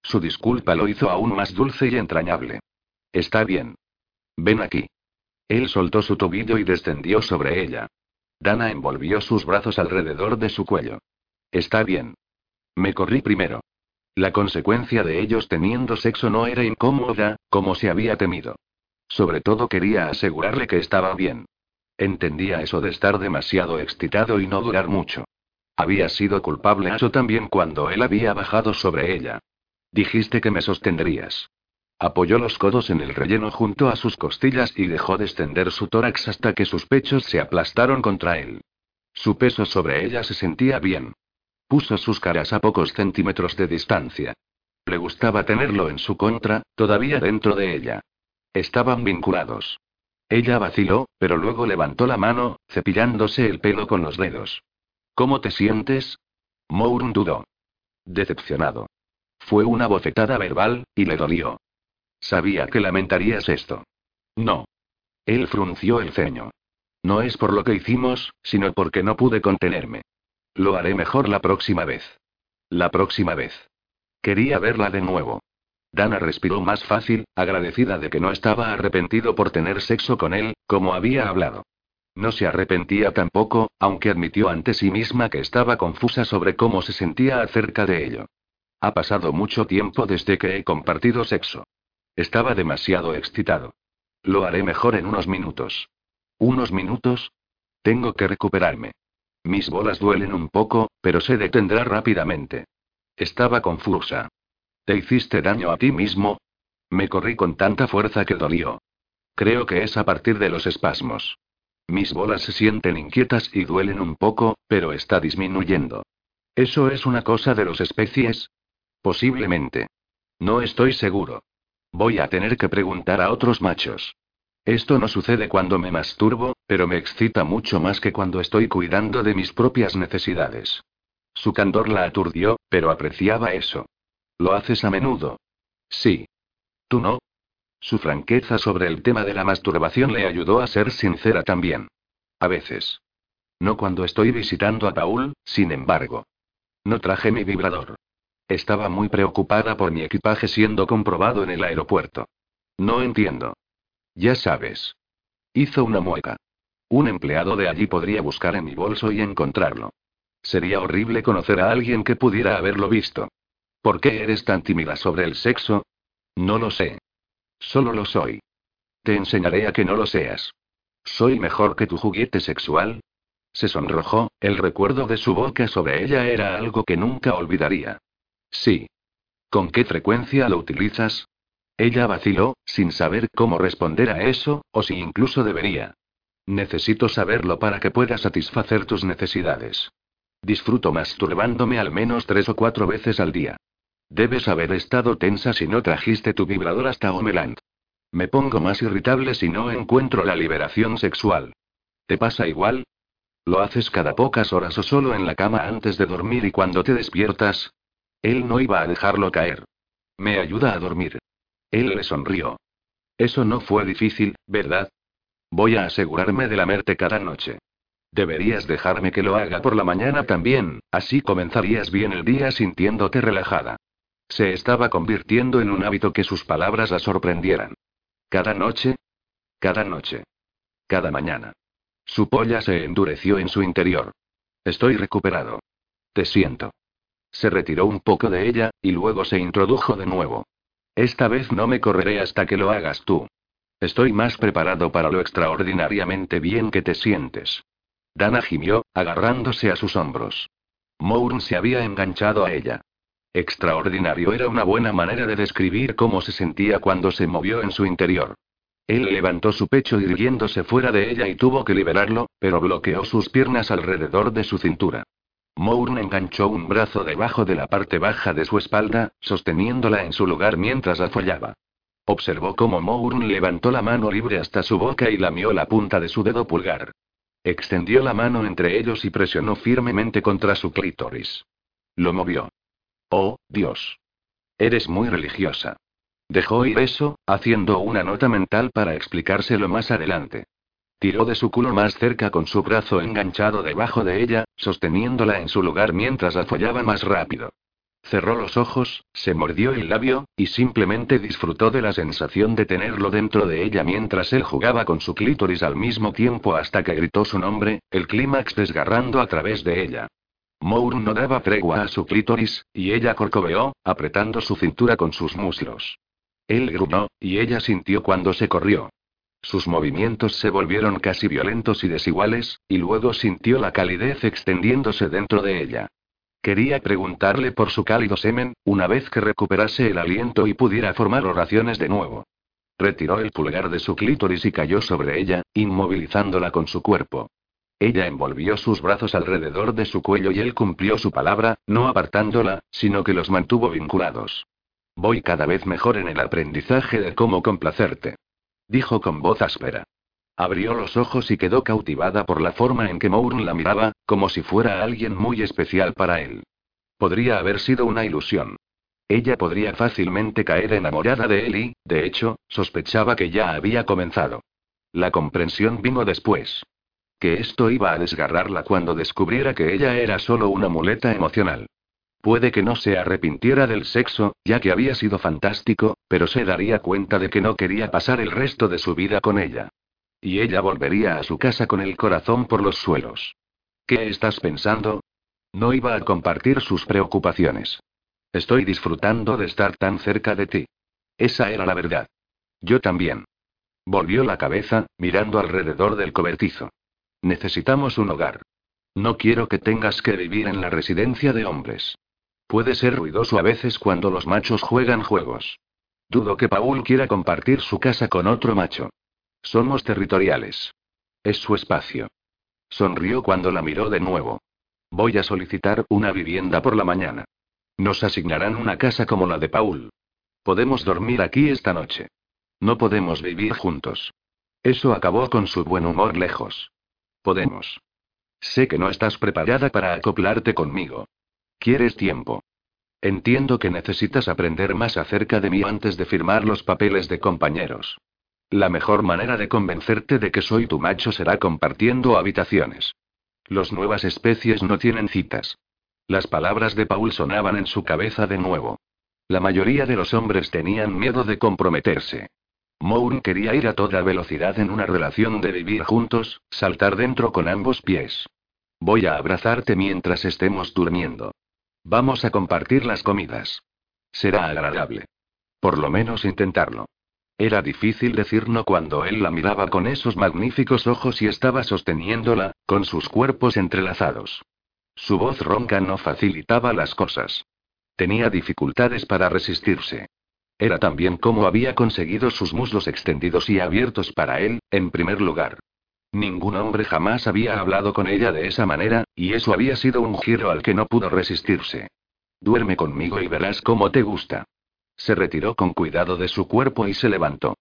Su disculpa lo hizo aún más dulce y entrañable. Está bien. Ven aquí. Él soltó su tobillo y descendió sobre ella. Dana envolvió sus brazos alrededor de su cuello. Está bien. Me corrí primero. La consecuencia de ellos teniendo sexo no era incómoda, como se había temido. Sobre todo quería asegurarle que estaba bien. Entendía eso de estar demasiado excitado y no durar mucho. Había sido culpable eso también cuando él había bajado sobre ella. Dijiste que me sostendrías. Apoyó los codos en el relleno junto a sus costillas y dejó descender su tórax hasta que sus pechos se aplastaron contra él. Su peso sobre ella se sentía bien. Puso sus caras a pocos centímetros de distancia. Le gustaba tenerlo en su contra, todavía dentro de ella. Estaban vinculados. Ella vaciló, pero luego levantó la mano, cepillándose el pelo con los dedos. ¿Cómo te sientes? Mourn dudó. Decepcionado. Fue una bofetada verbal, y le dolió. Sabía que lamentarías esto. No. Él frunció el ceño. No es por lo que hicimos, sino porque no pude contenerme. Lo haré mejor la próxima vez. La próxima vez. Quería verla de nuevo. Dana respiró más fácil, agradecida de que no estaba arrepentido por tener sexo con él, como había hablado. No se arrepentía tampoco, aunque admitió ante sí misma que estaba confusa sobre cómo se sentía acerca de ello. Ha pasado mucho tiempo desde que he compartido sexo. Estaba demasiado excitado. Lo haré mejor en unos minutos. ¿Unos minutos? Tengo que recuperarme. Mis bolas duelen un poco, pero se detendrá rápidamente. Estaba confusa. ¿Te hiciste daño a ti mismo? Me corrí con tanta fuerza que dolió. Creo que es a partir de los espasmos. Mis bolas se sienten inquietas y duelen un poco, pero está disminuyendo. ¿Eso es una cosa de los especies? Posiblemente. No estoy seguro. Voy a tener que preguntar a otros machos. Esto no sucede cuando me masturbo, pero me excita mucho más que cuando estoy cuidando de mis propias necesidades. Su candor la aturdió, pero apreciaba eso. ¿Lo haces a menudo? Sí. ¿Tú no? Su franqueza sobre el tema de la masturbación le ayudó a ser sincera también. A veces. No cuando estoy visitando a Paul, sin embargo. No traje mi vibrador. Estaba muy preocupada por mi equipaje siendo comprobado en el aeropuerto. No entiendo. Ya sabes. Hizo una mueca. Un empleado de allí podría buscar en mi bolso y encontrarlo. Sería horrible conocer a alguien que pudiera haberlo visto. ¿Por qué eres tan tímida sobre el sexo? No lo sé. Solo lo soy. Te enseñaré a que no lo seas. ¿Soy mejor que tu juguete sexual? Se sonrojó, el recuerdo de su boca sobre ella era algo que nunca olvidaría. Sí. ¿Con qué frecuencia lo utilizas? Ella vaciló, sin saber cómo responder a eso, o si incluso debería. Necesito saberlo para que pueda satisfacer tus necesidades. Disfruto masturbándome al menos tres o cuatro veces al día. Debes haber estado tensa si no trajiste tu vibrador hasta Homeland. Me pongo más irritable si no encuentro la liberación sexual. ¿Te pasa igual? ¿Lo haces cada pocas horas o solo en la cama antes de dormir y cuando te despiertas? Él no iba a dejarlo caer. Me ayuda a dormir. Él le sonrió. Eso no fue difícil, ¿verdad? Voy a asegurarme de lamerte cada noche. Deberías dejarme que lo haga por la mañana también, así comenzarías bien el día sintiéndote relajada. Se estaba convirtiendo en un hábito que sus palabras la sorprendieran. Cada noche. Cada noche. Cada mañana. Su polla se endureció en su interior. Estoy recuperado. Te siento. Se retiró un poco de ella, y luego se introdujo de nuevo. Esta vez no me correré hasta que lo hagas tú. Estoy más preparado para lo extraordinariamente bien que te sientes. Dana gimió, agarrándose a sus hombros. Mourn se había enganchado a ella. Extraordinario era una buena manera de describir cómo se sentía cuando se movió en su interior. Él levantó su pecho irguiéndose fuera de ella y tuvo que liberarlo, pero bloqueó sus piernas alrededor de su cintura. Mourn enganchó un brazo debajo de la parte baja de su espalda, sosteniéndola en su lugar mientras la follaba. Observó cómo Mourn levantó la mano libre hasta su boca y lamió la punta de su dedo pulgar. Extendió la mano entre ellos y presionó firmemente contra su clítoris. Lo movió. Oh, Dios. Eres muy religiosa. Dejó ir eso, haciendo una nota mental para explicárselo más adelante. Tiró de su culo más cerca con su brazo enganchado debajo de ella, sosteniéndola en su lugar mientras la follaba más rápido. Cerró los ojos, se mordió el labio, y simplemente disfrutó de la sensación de tenerlo dentro de ella mientras él jugaba con su clítoris al mismo tiempo hasta que gritó su nombre, el clímax desgarrando a través de ella. Mour no daba tregua a su clítoris, y ella corcoveó, apretando su cintura con sus muslos. Él gruñó, y ella sintió cuando se corrió. Sus movimientos se volvieron casi violentos y desiguales, y luego sintió la calidez extendiéndose dentro de ella. Quería preguntarle por su cálido semen, una vez que recuperase el aliento y pudiera formar oraciones de nuevo. Retiró el pulgar de su clítoris y cayó sobre ella, inmovilizándola con su cuerpo. Ella envolvió sus brazos alrededor de su cuello y él cumplió su palabra, no apartándola, sino que los mantuvo vinculados. Voy cada vez mejor en el aprendizaje de cómo complacerte. Dijo con voz áspera. Abrió los ojos y quedó cautivada por la forma en que Mourn la miraba, como si fuera alguien muy especial para él. Podría haber sido una ilusión. Ella podría fácilmente caer enamorada de él y, de hecho, sospechaba que ya había comenzado. La comprensión vino después que esto iba a desgarrarla cuando descubriera que ella era solo una muleta emocional. Puede que no se arrepintiera del sexo, ya que había sido fantástico, pero se daría cuenta de que no quería pasar el resto de su vida con ella. Y ella volvería a su casa con el corazón por los suelos. ¿Qué estás pensando? No iba a compartir sus preocupaciones. Estoy disfrutando de estar tan cerca de ti. Esa era la verdad. Yo también. Volvió la cabeza, mirando alrededor del cobertizo. Necesitamos un hogar. No quiero que tengas que vivir en la residencia de hombres. Puede ser ruidoso a veces cuando los machos juegan juegos. Dudo que Paul quiera compartir su casa con otro macho. Somos territoriales. Es su espacio. Sonrió cuando la miró de nuevo. Voy a solicitar una vivienda por la mañana. Nos asignarán una casa como la de Paul. Podemos dormir aquí esta noche. No podemos vivir juntos. Eso acabó con su buen humor lejos. Podemos. Sé que no estás preparada para acoplarte conmigo. Quieres tiempo. Entiendo que necesitas aprender más acerca de mí antes de firmar los papeles de compañeros. La mejor manera de convencerte de que soy tu macho será compartiendo habitaciones. Los nuevas especies no tienen citas. Las palabras de Paul sonaban en su cabeza de nuevo. La mayoría de los hombres tenían miedo de comprometerse. Mourn quería ir a toda velocidad en una relación de vivir juntos, saltar dentro con ambos pies. Voy a abrazarte mientras estemos durmiendo. Vamos a compartir las comidas. Será agradable. Por lo menos intentarlo. Era difícil decir no cuando él la miraba con esos magníficos ojos y estaba sosteniéndola, con sus cuerpos entrelazados. Su voz ronca no facilitaba las cosas. Tenía dificultades para resistirse. Era también como había conseguido sus muslos extendidos y abiertos para él, en primer lugar. Ningún hombre jamás había hablado con ella de esa manera, y eso había sido un giro al que no pudo resistirse. Duerme conmigo y verás cómo te gusta. Se retiró con cuidado de su cuerpo y se levantó.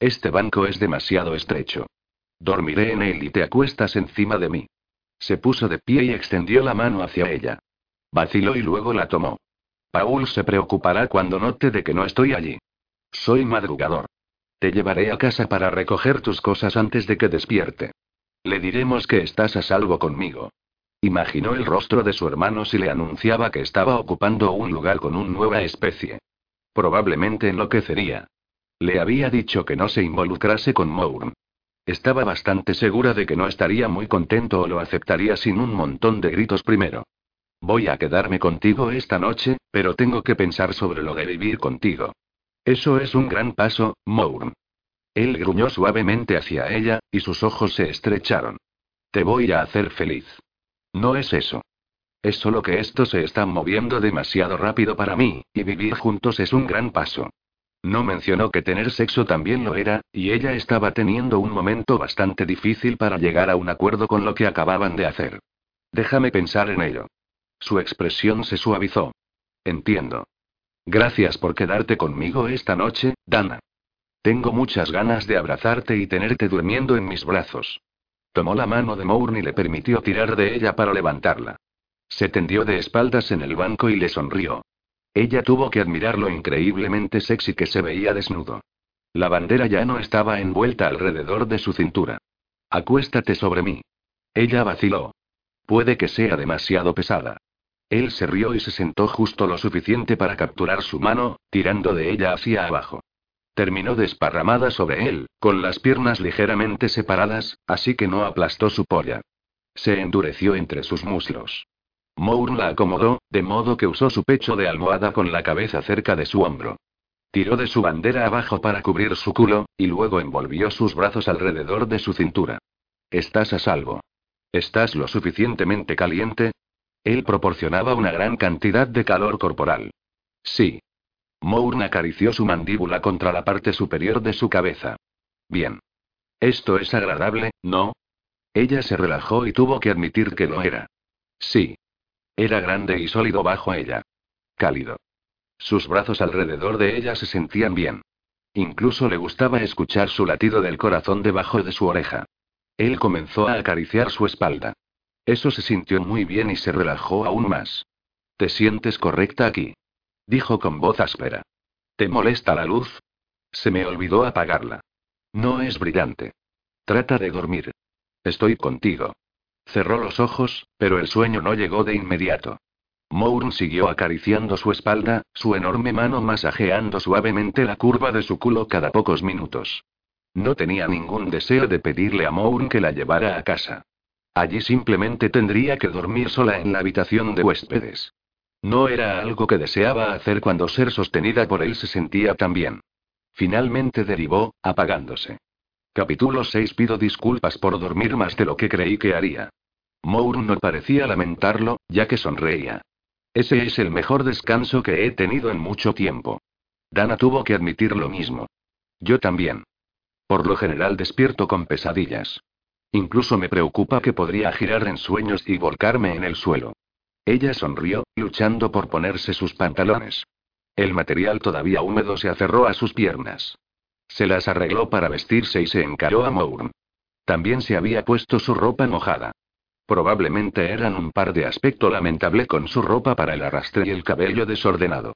Este banco es demasiado estrecho. Dormiré en él y te acuestas encima de mí. Se puso de pie y extendió la mano hacia ella. Vaciló y luego la tomó. Paul se preocupará cuando note de que no estoy allí. Soy madrugador. Te llevaré a casa para recoger tus cosas antes de que despierte. Le diremos que estás a salvo conmigo. Imaginó el rostro de su hermano si le anunciaba que estaba ocupando un lugar con una nueva especie. Probablemente enloquecería. Le había dicho que no se involucrase con Mourn. Estaba bastante segura de que no estaría muy contento o lo aceptaría sin un montón de gritos primero. Voy a quedarme contigo esta noche, pero tengo que pensar sobre lo de vivir contigo. Eso es un gran paso, Mourn. Él gruñó suavemente hacia ella, y sus ojos se estrecharon. Te voy a hacer feliz. No es eso. Es solo que esto se está moviendo demasiado rápido para mí, y vivir juntos es un gran paso. No mencionó que tener sexo también lo era, y ella estaba teniendo un momento bastante difícil para llegar a un acuerdo con lo que acababan de hacer. Déjame pensar en ello. Su expresión se suavizó. Entiendo. Gracias por quedarte conmigo esta noche, Dana. Tengo muchas ganas de abrazarte y tenerte durmiendo en mis brazos. Tomó la mano de Mourn y le permitió tirar de ella para levantarla. Se tendió de espaldas en el banco y le sonrió. Ella tuvo que admirar lo increíblemente sexy que se veía desnudo. La bandera ya no estaba envuelta alrededor de su cintura. Acuéstate sobre mí. Ella vaciló. Puede que sea demasiado pesada. Él se rió y se sentó justo lo suficiente para capturar su mano, tirando de ella hacia abajo. Terminó desparramada sobre él, con las piernas ligeramente separadas, así que no aplastó su polla. Se endureció entre sus muslos. Moore la acomodó, de modo que usó su pecho de almohada con la cabeza cerca de su hombro. Tiró de su bandera abajo para cubrir su culo, y luego envolvió sus brazos alrededor de su cintura. Estás a salvo. ¿Estás lo suficientemente caliente? Él proporcionaba una gran cantidad de calor corporal. Sí. Mourn acarició su mandíbula contra la parte superior de su cabeza. Bien. Esto es agradable, ¿no? Ella se relajó y tuvo que admitir que lo era. Sí. Era grande y sólido bajo ella. Cálido. Sus brazos alrededor de ella se sentían bien. Incluso le gustaba escuchar su latido del corazón debajo de su oreja. Él comenzó a acariciar su espalda. Eso se sintió muy bien y se relajó aún más. ¿Te sientes correcta aquí? Dijo con voz áspera. ¿Te molesta la luz? Se me olvidó apagarla. No es brillante. Trata de dormir. Estoy contigo. Cerró los ojos, pero el sueño no llegó de inmediato. Mourn siguió acariciando su espalda, su enorme mano masajeando suavemente la curva de su culo cada pocos minutos. No tenía ningún deseo de pedirle a Mourn que la llevara a casa. Allí simplemente tendría que dormir sola en la habitación de huéspedes. No era algo que deseaba hacer cuando ser sostenida por él se sentía tan bien. Finalmente derivó, apagándose. Capítulo 6 Pido disculpas por dormir más de lo que creí que haría. Mourun no parecía lamentarlo, ya que sonreía. Ese es el mejor descanso que he tenido en mucho tiempo. Dana tuvo que admitir lo mismo. Yo también. Por lo general despierto con pesadillas. Incluso me preocupa que podría girar en sueños y volcarme en el suelo. Ella sonrió, luchando por ponerse sus pantalones. El material todavía húmedo se aferró a sus piernas. Se las arregló para vestirse y se encaró a Mourn. También se había puesto su ropa mojada. Probablemente eran un par de aspecto lamentable con su ropa para el arrastre y el cabello desordenado.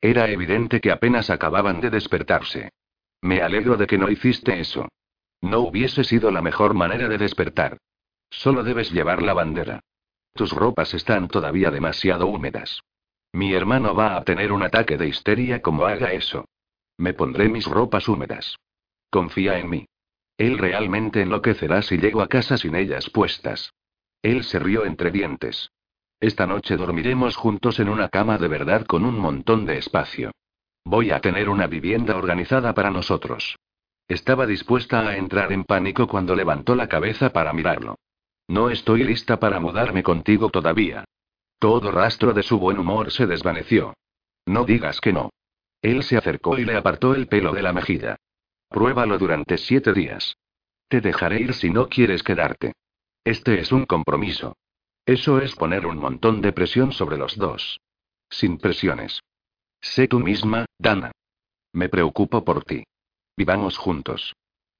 Era evidente que apenas acababan de despertarse. Me alegro de que no hiciste eso. No hubiese sido la mejor manera de despertar. Solo debes llevar la bandera. Tus ropas están todavía demasiado húmedas. Mi hermano va a tener un ataque de histeria como haga eso. Me pondré mis ropas húmedas. Confía en mí. Él realmente enloquecerá si llego a casa sin ellas puestas. Él se rió entre dientes. Esta noche dormiremos juntos en una cama de verdad con un montón de espacio. Voy a tener una vivienda organizada para nosotros. Estaba dispuesta a entrar en pánico cuando levantó la cabeza para mirarlo. No estoy lista para mudarme contigo todavía. Todo rastro de su buen humor se desvaneció. No digas que no. Él se acercó y le apartó el pelo de la mejilla. Pruébalo durante siete días. Te dejaré ir si no quieres quedarte. Este es un compromiso. Eso es poner un montón de presión sobre los dos. Sin presiones. Sé tú misma, Dana. Me preocupo por ti. Vivamos juntos.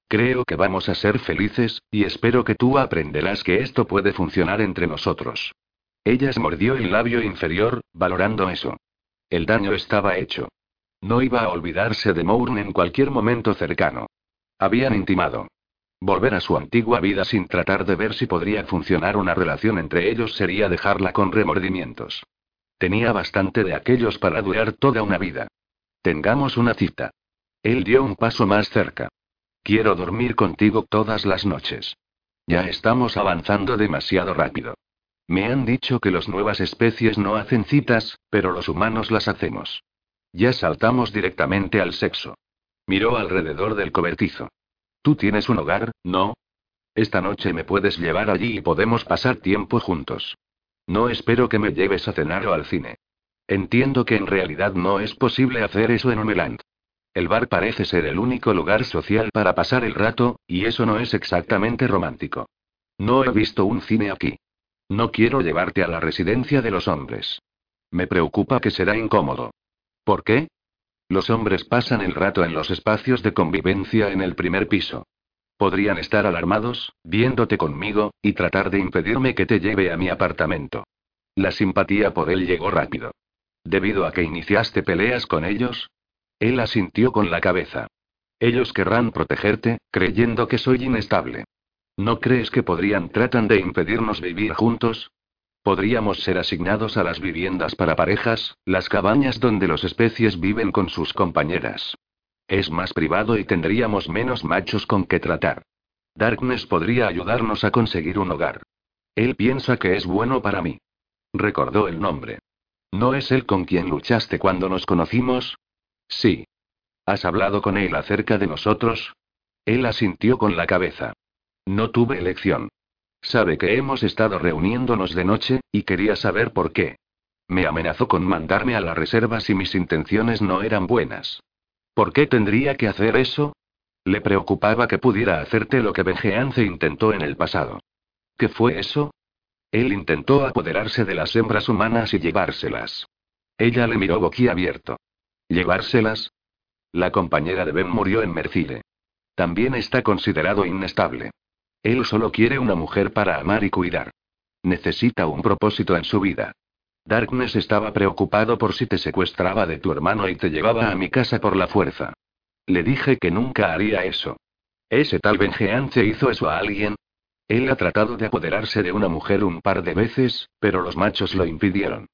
Creo que vamos a ser felices, y espero que tú aprenderás que esto puede funcionar entre nosotros. Ella se mordió el labio inferior, valorando eso. El daño estaba hecho. No iba a olvidarse de Mourn en cualquier momento cercano. Habían intimado. Volver a su antigua vida sin tratar de ver si podría funcionar una relación entre ellos sería dejarla con remordimientos. Tenía bastante de aquellos para durar toda una vida. Tengamos una cita. Él dio un paso más cerca. Quiero dormir contigo todas las noches. Ya estamos avanzando demasiado rápido. Me han dicho que las nuevas especies no hacen citas, pero los humanos las hacemos. Ya saltamos directamente al sexo. Miró alrededor del cobertizo. Tú tienes un hogar, ¿no? Esta noche me puedes llevar allí y podemos pasar tiempo juntos. No espero que me lleves a cenar o al cine. Entiendo que en realidad no es posible hacer eso en Homeland. El bar parece ser el único lugar social para pasar el rato, y eso no es exactamente romántico. No he visto un cine aquí. No quiero llevarte a la residencia de los hombres. Me preocupa que será incómodo. ¿Por qué? Los hombres pasan el rato en los espacios de convivencia en el primer piso. Podrían estar alarmados, viéndote conmigo, y tratar de impedirme que te lleve a mi apartamento. La simpatía por él llegó rápido. Debido a que iniciaste peleas con ellos. Él asintió con la cabeza. Ellos querrán protegerte, creyendo que soy inestable. ¿No crees que podrían tratan de impedirnos vivir juntos? Podríamos ser asignados a las viviendas para parejas, las cabañas donde los especies viven con sus compañeras. Es más privado y tendríamos menos machos con que tratar. Darkness podría ayudarnos a conseguir un hogar. Él piensa que es bueno para mí. Recordó el nombre. ¿No es él con quien luchaste cuando nos conocimos? Sí. ¿Has hablado con él acerca de nosotros? Él asintió con la cabeza. No tuve elección. Sabe que hemos estado reuniéndonos de noche, y quería saber por qué. Me amenazó con mandarme a la reserva si mis intenciones no eran buenas. ¿Por qué tendría que hacer eso? Le preocupaba que pudiera hacerte lo que Benjeance intentó en el pasado. ¿Qué fue eso? Él intentó apoderarse de las hembras humanas y llevárselas. Ella le miró boquiabierto. ¿Llevárselas? La compañera de Ben murió en Mercide. También está considerado inestable. Él solo quiere una mujer para amar y cuidar. Necesita un propósito en su vida. Darkness estaba preocupado por si te secuestraba de tu hermano y te llevaba a mi casa por la fuerza. Le dije que nunca haría eso. ¿Ese tal Benjeance hizo eso a alguien? Él ha tratado de apoderarse de una mujer un par de veces, pero los machos lo impidieron.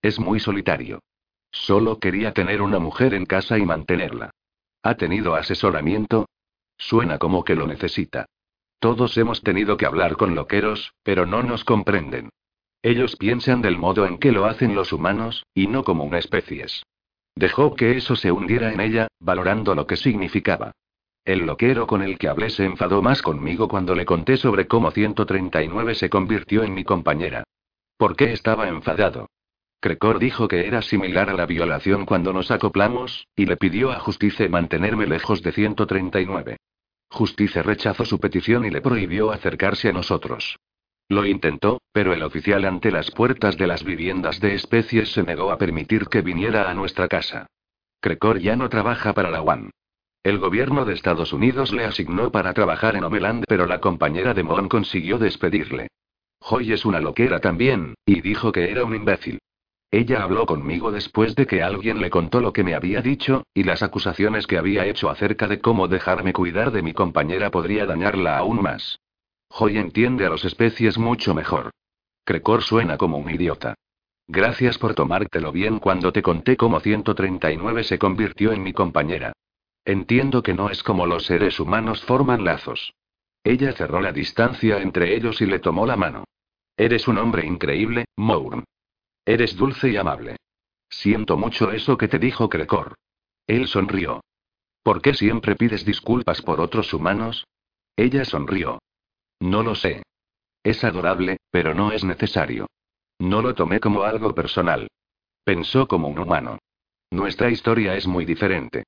Es muy solitario. Solo quería tener una mujer en casa y mantenerla. ¿Ha tenido asesoramiento? Suena como que lo necesita. Todos hemos tenido que hablar con loqueros, pero no nos comprenden. Ellos piensan del modo en que lo hacen los humanos, y no como una especies. Dejó que eso se hundiera en ella, valorando lo que significaba. El loquero con el que hablé se enfadó más conmigo cuando le conté sobre cómo 139 se convirtió en mi compañera. ¿Por qué estaba enfadado? Crecor dijo que era similar a la violación cuando nos acoplamos, y le pidió a Justice mantenerme lejos de 139. Justice rechazó su petición y le prohibió acercarse a nosotros. Lo intentó, pero el oficial ante las puertas de las viviendas de especies se negó a permitir que viniera a nuestra casa. Crecor ya no trabaja para la UAN. El gobierno de Estados Unidos le asignó para trabajar en Omeland, pero la compañera de Mon consiguió despedirle. Joy es una loquera también, y dijo que era un imbécil. Ella habló conmigo después de que alguien le contó lo que me había dicho, y las acusaciones que había hecho acerca de cómo dejarme cuidar de mi compañera podría dañarla aún más. Joy entiende a los especies mucho mejor. Crecor suena como un idiota. Gracias por tomártelo bien cuando te conté cómo 139 se convirtió en mi compañera. Entiendo que no es como los seres humanos forman lazos. Ella cerró la distancia entre ellos y le tomó la mano. Eres un hombre increíble, Mourn. Eres dulce y amable. Siento mucho eso que te dijo Crecor. Él sonrió. ¿Por qué siempre pides disculpas por otros humanos? Ella sonrió. No lo sé. Es adorable, pero no es necesario. No lo tomé como algo personal. Pensó como un humano. Nuestra historia es muy diferente.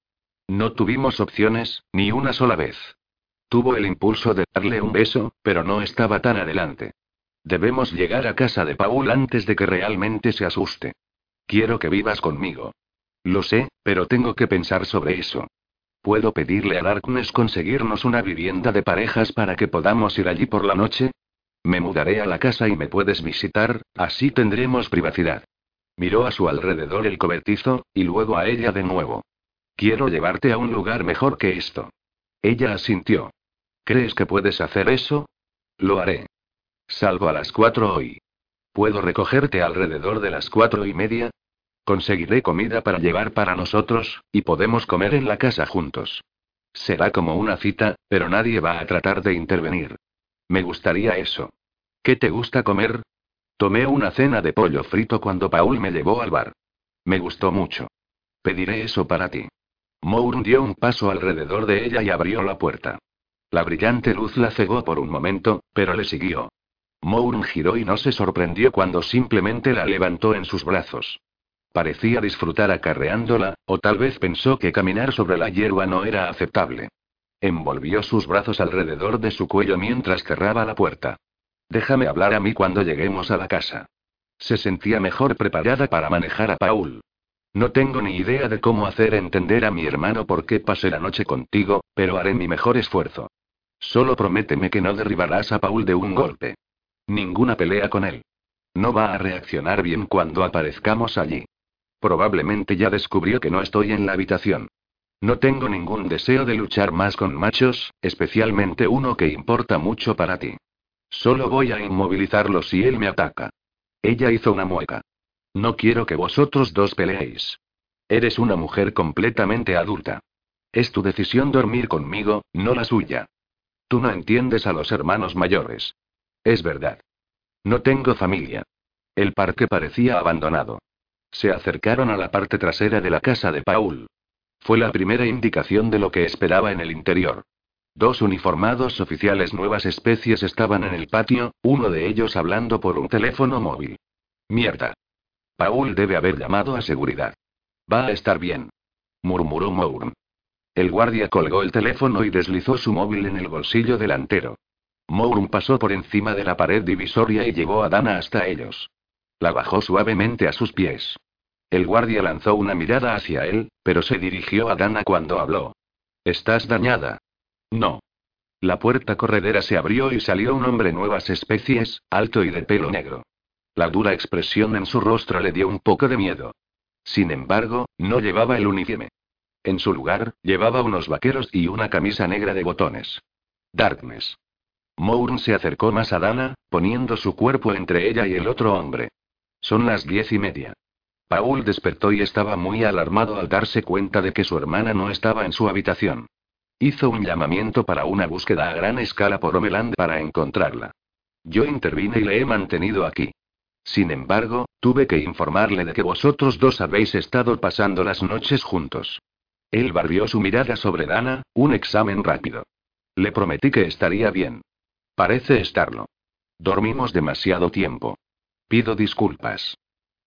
No tuvimos opciones, ni una sola vez. Tuvo el impulso de darle un beso, pero no estaba tan adelante. Debemos llegar a casa de Paul antes de que realmente se asuste. Quiero que vivas conmigo. Lo sé, pero tengo que pensar sobre eso. ¿Puedo pedirle a Darkness conseguirnos una vivienda de parejas para que podamos ir allí por la noche? Me mudaré a la casa y me puedes visitar, así tendremos privacidad. Miró a su alrededor el cobertizo, y luego a ella de nuevo. Quiero llevarte a un lugar mejor que esto. Ella asintió. ¿Crees que puedes hacer eso? Lo haré. Salvo a las cuatro hoy. ¿Puedo recogerte alrededor de las cuatro y media? Conseguiré comida para llevar para nosotros, y podemos comer en la casa juntos. Será como una cita, pero nadie va a tratar de intervenir. Me gustaría eso. ¿Qué te gusta comer? Tomé una cena de pollo frito cuando Paul me llevó al bar. Me gustó mucho. Pediré eso para ti. Mourn dio un paso alrededor de ella y abrió la puerta. La brillante luz la cegó por un momento, pero le siguió. Mourn giró y no se sorprendió cuando simplemente la levantó en sus brazos. Parecía disfrutar acarreándola, o tal vez pensó que caminar sobre la hierba no era aceptable. Envolvió sus brazos alrededor de su cuello mientras cerraba la puerta. Déjame hablar a mí cuando lleguemos a la casa. Se sentía mejor preparada para manejar a Paul. No tengo ni idea de cómo hacer entender a mi hermano por qué pasé la noche contigo, pero haré mi mejor esfuerzo. Solo prométeme que no derribarás a Paul de un golpe. Ninguna pelea con él. No va a reaccionar bien cuando aparezcamos allí. Probablemente ya descubrió que no estoy en la habitación. No tengo ningún deseo de luchar más con machos, especialmente uno que importa mucho para ti. Solo voy a inmovilizarlo si él me ataca. Ella hizo una mueca. No quiero que vosotros dos peleéis. Eres una mujer completamente adulta. Es tu decisión dormir conmigo, no la suya. Tú no entiendes a los hermanos mayores. Es verdad. No tengo familia. El parque parecía abandonado. Se acercaron a la parte trasera de la casa de Paul. Fue la primera indicación de lo que esperaba en el interior. Dos uniformados oficiales nuevas especies estaban en el patio, uno de ellos hablando por un teléfono móvil. Mierda. Paul debe haber llamado a seguridad. Va a estar bien. Murmuró Mourn. El guardia colgó el teléfono y deslizó su móvil en el bolsillo delantero. Mourn pasó por encima de la pared divisoria y llevó a Dana hasta ellos. La bajó suavemente a sus pies. El guardia lanzó una mirada hacia él, pero se dirigió a Dana cuando habló. ¿Estás dañada? No. La puerta corredera se abrió y salió un hombre nuevas especies, alto y de pelo negro. La dura expresión en su rostro le dio un poco de miedo. Sin embargo, no llevaba el uniforme. En su lugar, llevaba unos vaqueros y una camisa negra de botones. Darkness. Mourn se acercó más a Dana, poniendo su cuerpo entre ella y el otro hombre. Son las diez y media. Paul despertó y estaba muy alarmado al darse cuenta de que su hermana no estaba en su habitación. Hizo un llamamiento para una búsqueda a gran escala por Omeland para encontrarla. Yo intervine y le he mantenido aquí. Sin embargo, tuve que informarle de que vosotros dos habéis estado pasando las noches juntos. Él barrió su mirada sobre Dana, un examen rápido. Le prometí que estaría bien. Parece estarlo. Dormimos demasiado tiempo. Pido disculpas.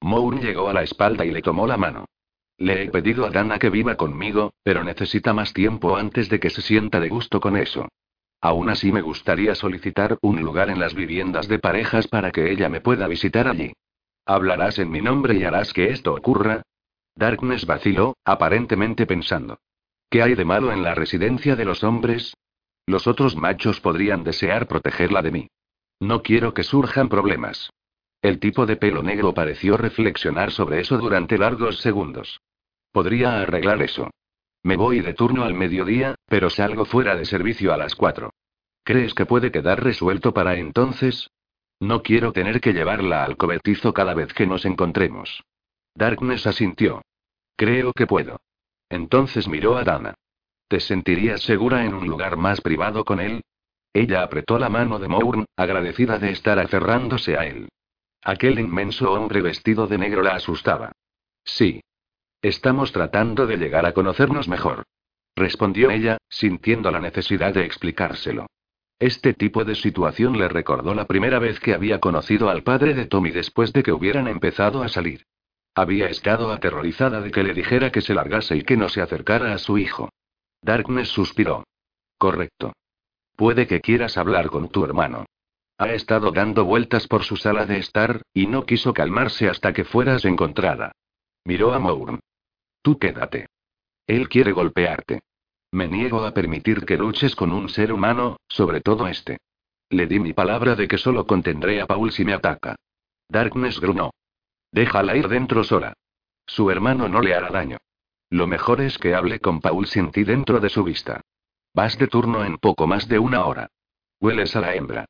Moore llegó a la espalda y le tomó la mano. Le he pedido a Dana que viva conmigo, pero necesita más tiempo antes de que se sienta de gusto con eso. Aún así me gustaría solicitar un lugar en las viviendas de parejas para que ella me pueda visitar allí. ¿Hablarás en mi nombre y harás que esto ocurra? Darkness vaciló, aparentemente pensando. ¿Qué hay de malo en la residencia de los hombres? Los otros machos podrían desear protegerla de mí. No quiero que surjan problemas. El tipo de pelo negro pareció reflexionar sobre eso durante largos segundos. Podría arreglar eso. Me voy de turno al mediodía, pero salgo fuera de servicio a las cuatro. ¿Crees que puede quedar resuelto para entonces? No quiero tener que llevarla al cobertizo cada vez que nos encontremos. Darkness asintió. Creo que puedo. Entonces miró a Dana. ¿Te sentirías segura en un lugar más privado con él? Ella apretó la mano de Mourn, agradecida de estar aferrándose a él. Aquel inmenso hombre vestido de negro la asustaba. Sí. Estamos tratando de llegar a conocernos mejor. Respondió ella, sintiendo la necesidad de explicárselo. Este tipo de situación le recordó la primera vez que había conocido al padre de Tommy después de que hubieran empezado a salir. Había estado aterrorizada de que le dijera que se largase y que no se acercara a su hijo. Darkness suspiró. Correcto. Puede que quieras hablar con tu hermano. Ha estado dando vueltas por su sala de estar, y no quiso calmarse hasta que fueras encontrada. Miró a Mourn. Tú quédate. Él quiere golpearte. Me niego a permitir que luches con un ser humano, sobre todo este. Le di mi palabra de que solo contendré a Paul si me ataca. Darkness grunó. Déjala ir dentro sola. Su hermano no le hará daño. Lo mejor es que hable con Paul sin ti dentro de su vista. Vas de turno en poco más de una hora. Hueles a la hembra.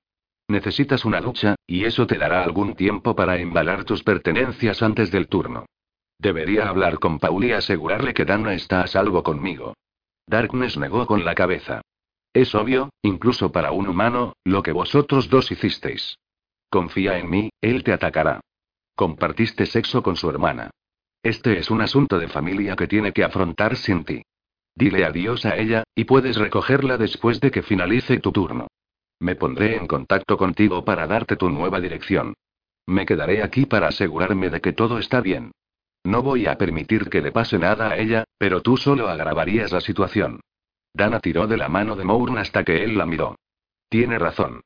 Necesitas una ducha, y eso te dará algún tiempo para embalar tus pertenencias antes del turno. Debería hablar con Paul y asegurarle que Dana está a salvo conmigo. Darkness negó con la cabeza. Es obvio, incluso para un humano, lo que vosotros dos hicisteis. Confía en mí, él te atacará. Compartiste sexo con su hermana. Este es un asunto de familia que tiene que afrontar sin ti. Dile adiós a ella, y puedes recogerla después de que finalice tu turno. Me pondré en contacto contigo para darte tu nueva dirección. Me quedaré aquí para asegurarme de que todo está bien. No voy a permitir que le pase nada a ella, pero tú solo agravarías la situación. Dana tiró de la mano de Mourn hasta que él la miró. Tiene razón.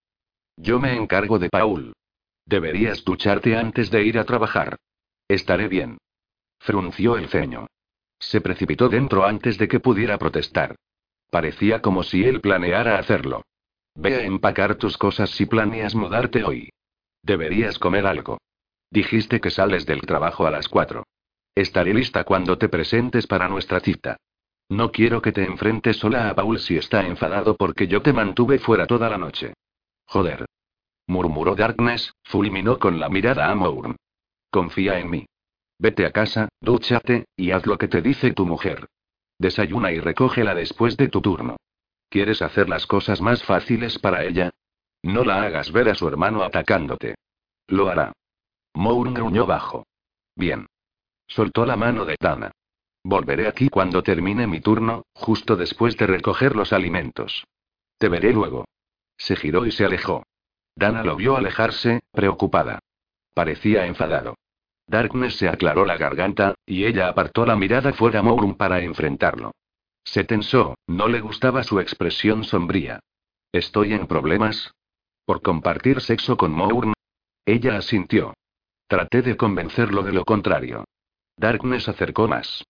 Yo me encargo de Paul. Deberías ducharte antes de ir a trabajar. Estaré bien. Frunció el ceño. Se precipitó dentro antes de que pudiera protestar. Parecía como si él planeara hacerlo. Ve a empacar tus cosas si planeas mudarte hoy. Deberías comer algo. Dijiste que sales del trabajo a las cuatro. Estaré lista cuando te presentes para nuestra cita. No quiero que te enfrentes sola a Paul si está enfadado porque yo te mantuve fuera toda la noche. Joder. Murmuró Darkness, fulminó con la mirada a Mourn. Confía en mí. Vete a casa, dúchate, y haz lo que te dice tu mujer. Desayuna y recógela después de tu turno. ¿Quieres hacer las cosas más fáciles para ella? No la hagas ver a su hermano atacándote. Lo hará. Mourn gruñó bajo. Bien. Soltó la mano de Dana. Volveré aquí cuando termine mi turno, justo después de recoger los alimentos. Te veré luego. Se giró y se alejó. Dana lo vio alejarse, preocupada. Parecía enfadado. Darkness se aclaró la garganta, y ella apartó la mirada fuera Mourn para enfrentarlo. Se tensó, no le gustaba su expresión sombría. ¿Estoy en problemas? ¿Por compartir sexo con Mourn? Ella asintió. Traté de convencerlo de lo contrario. Darkness acercó más.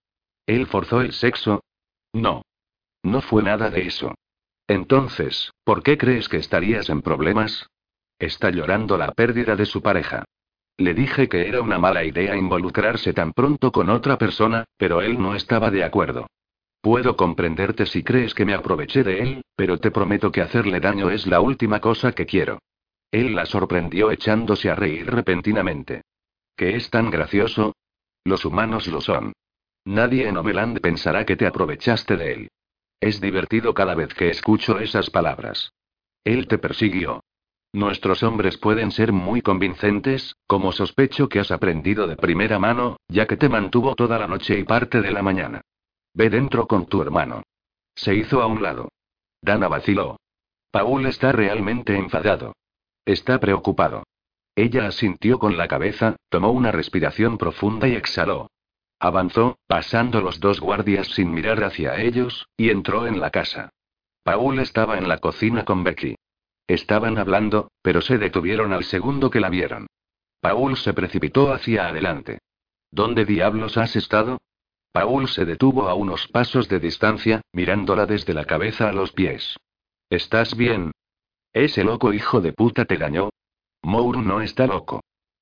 ¿Él forzó el sexo? No. No fue nada de eso. Entonces, ¿por qué crees que estarías en problemas? Está llorando la pérdida de su pareja. Le dije que era una mala idea involucrarse tan pronto con otra persona, pero él no estaba de acuerdo. Puedo comprenderte si crees que me aproveché de él, pero te prometo que hacerle daño es la última cosa que quiero. Él la sorprendió echándose a reír repentinamente. ¿Qué es tan gracioso? Los humanos lo son. Nadie en Omeland pensará que te aprovechaste de él. Es divertido cada vez que escucho esas palabras. Él te persiguió. Nuestros hombres pueden ser muy convincentes, como sospecho que has aprendido de primera mano, ya que te mantuvo toda la noche y parte de la mañana. Ve dentro con tu hermano. Se hizo a un lado. Dana vaciló. Paul está realmente enfadado. Está preocupado. Ella asintió con la cabeza, tomó una respiración profunda y exhaló. Avanzó, pasando los dos guardias sin mirar hacia ellos, y entró en la casa. Paul estaba en la cocina con Becky. Estaban hablando, pero se detuvieron al segundo que la vieron. Paul se precipitó hacia adelante. ¿Dónde diablos has estado? Paul se detuvo a unos pasos de distancia, mirándola desde la cabeza a los pies. ¿Estás bien? ¿Ese loco hijo de puta te dañó? Moore no está loco.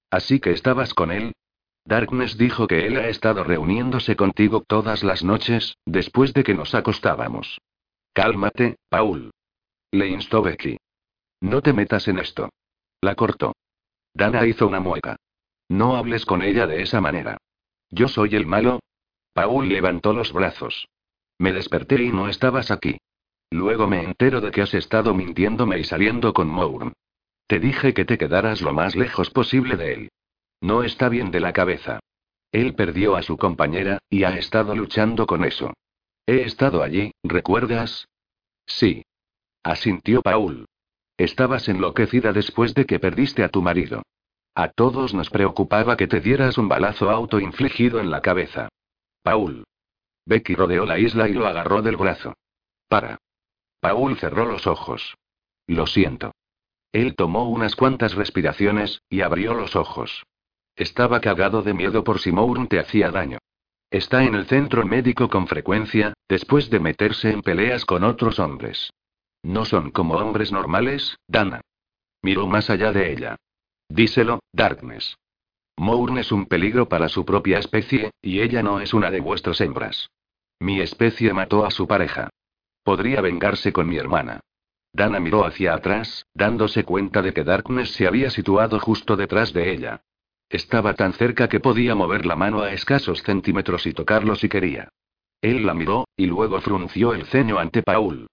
Así que estabas con él. Darkness dijo que él ha estado reuniéndose contigo todas las noches, después de que nos acostábamos. Cálmate, Paul. Le instó Becky. No te metas en esto. La cortó. Dana hizo una mueca. No hables con ella de esa manera. Yo soy el malo. Paul levantó los brazos. Me desperté y no estabas aquí. Luego me entero de que has estado mintiéndome y saliendo con Moore. Te dije que te quedaras lo más lejos posible de él. No está bien de la cabeza. Él perdió a su compañera, y ha estado luchando con eso. He estado allí, ¿recuerdas? Sí. Asintió Paul. Estabas enloquecida después de que perdiste a tu marido. A todos nos preocupaba que te dieras un balazo autoinfligido en la cabeza. Paul. Becky rodeó la isla y lo agarró del brazo. Para. Paul cerró los ojos. Lo siento. Él tomó unas cuantas respiraciones, y abrió los ojos. Estaba cagado de miedo por si Mourn te hacía daño. Está en el centro médico con frecuencia, después de meterse en peleas con otros hombres. No son como hombres normales, Dana. Miró más allá de ella. Díselo, Darkness. Mourn es un peligro para su propia especie, y ella no es una de vuestras hembras. Mi especie mató a su pareja. Podría vengarse con mi hermana. Dana miró hacia atrás, dándose cuenta de que Darkness se había situado justo detrás de ella. Estaba tan cerca que podía mover la mano a escasos centímetros y tocarlo si quería. Él la miró, y luego frunció el ceño ante Paul.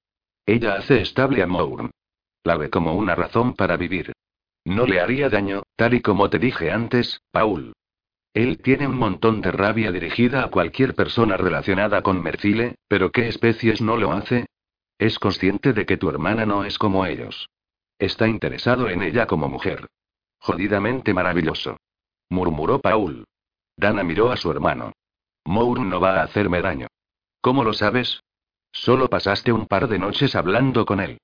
Ella hace estable a Mourn. La ve como una razón para vivir. No le haría daño, tal y como te dije antes, Paul. Él tiene un montón de rabia dirigida a cualquier persona relacionada con Mercile, pero ¿qué especies no lo hace? Es consciente de que tu hermana no es como ellos. Está interesado en ella como mujer. Jodidamente maravilloso. Murmuró Paul. Dana miró a su hermano. Mourn no va a hacerme daño. ¿Cómo lo sabes? Solo pasaste un par de noches hablando con él.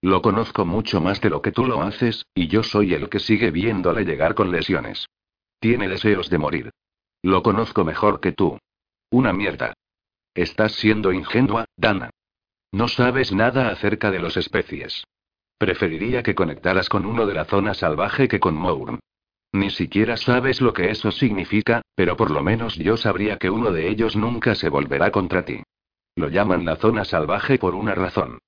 Lo conozco mucho más de lo que tú lo haces, y yo soy el que sigue viéndole llegar con lesiones. Tiene deseos de morir. Lo conozco mejor que tú. Una mierda. Estás siendo ingenua, Dana. No sabes nada acerca de los especies. Preferiría que conectaras con uno de la zona salvaje que con Mourn. Ni siquiera sabes lo que eso significa, pero por lo menos yo sabría que uno de ellos nunca se volverá contra ti. Lo llaman la zona salvaje por una razón.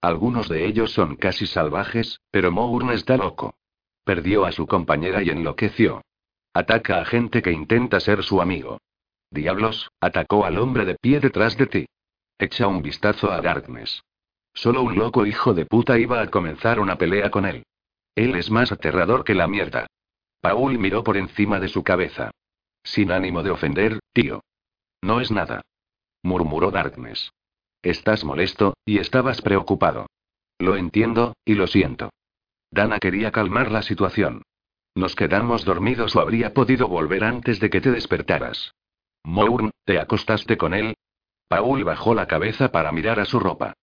Algunos de ellos son casi salvajes, pero Mourn está loco. Perdió a su compañera y enloqueció. Ataca a gente que intenta ser su amigo. Diablos, atacó al hombre de pie detrás de ti. Echa un vistazo a Darkness. Solo un loco hijo de puta iba a comenzar una pelea con él. Él es más aterrador que la mierda. Paul miró por encima de su cabeza. Sin ánimo de ofender, tío. No es nada murmuró Darkness. Estás molesto, y estabas preocupado. Lo entiendo, y lo siento. Dana quería calmar la situación. Nos quedamos dormidos o habría podido volver antes de que te despertaras. Mourn, ¿te acostaste con él? Paul bajó la cabeza para mirar a su ropa.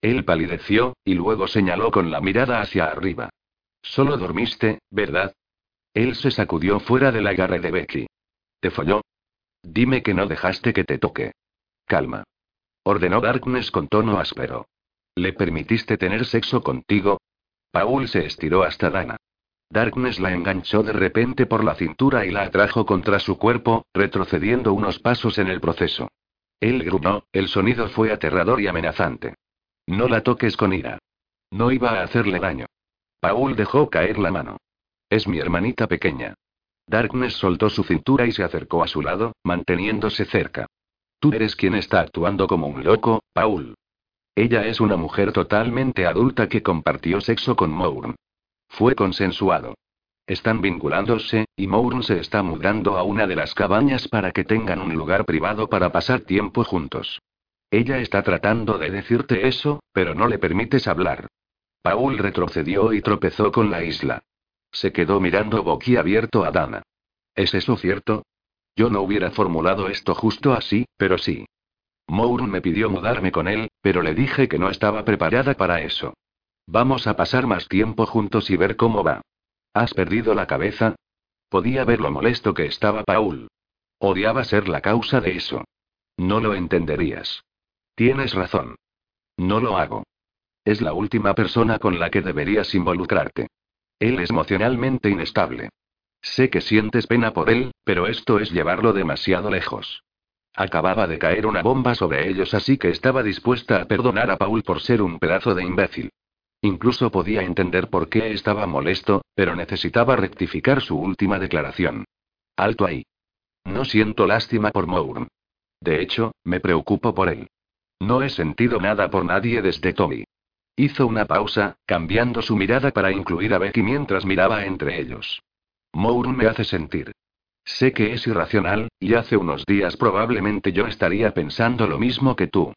Él palideció, y luego señaló con la mirada hacia arriba. Solo dormiste, ¿verdad? Él se sacudió fuera del agarre de Becky. ¿Te folló? Dime que no dejaste que te toque. Calma. Ordenó Darkness con tono áspero. ¿Le permitiste tener sexo contigo? Paul se estiró hasta Dana. Darkness la enganchó de repente por la cintura y la atrajo contra su cuerpo, retrocediendo unos pasos en el proceso. Él gruñó, el sonido fue aterrador y amenazante. No la toques con ira. No iba a hacerle daño. Paul dejó caer la mano. Es mi hermanita pequeña. Darkness soltó su cintura y se acercó a su lado, manteniéndose cerca. Tú eres quien está actuando como un loco, Paul. Ella es una mujer totalmente adulta que compartió sexo con Mourn. Fue consensuado. Están vinculándose, y Mourn se está mudando a una de las cabañas para que tengan un lugar privado para pasar tiempo juntos. Ella está tratando de decirte eso, pero no le permites hablar. Paul retrocedió y tropezó con la isla. Se quedó mirando boquiabierto a Dana. ¿Es eso cierto? Yo no hubiera formulado esto justo así, pero sí. Moore me pidió mudarme con él, pero le dije que no estaba preparada para eso. Vamos a pasar más tiempo juntos y ver cómo va. ¿Has perdido la cabeza? Podía ver lo molesto que estaba Paul. Odiaba ser la causa de eso. No lo entenderías. Tienes razón. No lo hago. Es la última persona con la que deberías involucrarte. Él es emocionalmente inestable. Sé que sientes pena por él, pero esto es llevarlo demasiado lejos. Acababa de caer una bomba sobre ellos, así que estaba dispuesta a perdonar a Paul por ser un pedazo de imbécil. Incluso podía entender por qué estaba molesto, pero necesitaba rectificar su última declaración. Alto ahí. No siento lástima por Mourn. De hecho, me preocupo por él. No he sentido nada por nadie desde Tommy. Hizo una pausa, cambiando su mirada para incluir a Becky mientras miraba entre ellos. Mourn me hace sentir. Sé que es irracional, y hace unos días probablemente yo estaría pensando lo mismo que tú.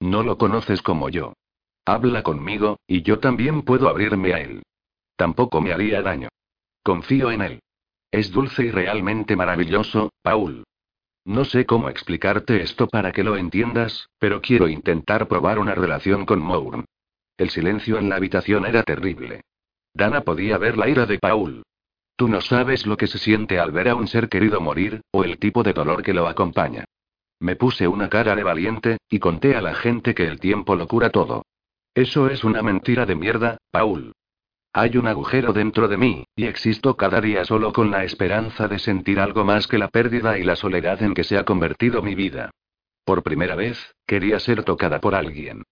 No lo conoces como yo. Habla conmigo, y yo también puedo abrirme a él. Tampoco me haría daño. Confío en él. Es dulce y realmente maravilloso, Paul. No sé cómo explicarte esto para que lo entiendas, pero quiero intentar probar una relación con Mourn. El silencio en la habitación era terrible. Dana podía ver la ira de Paul. Tú no sabes lo que se siente al ver a un ser querido morir, o el tipo de dolor que lo acompaña. Me puse una cara de valiente, y conté a la gente que el tiempo lo cura todo. Eso es una mentira de mierda, Paul. Hay un agujero dentro de mí, y existo cada día solo con la esperanza de sentir algo más que la pérdida y la soledad en que se ha convertido mi vida. Por primera vez, quería ser tocada por alguien.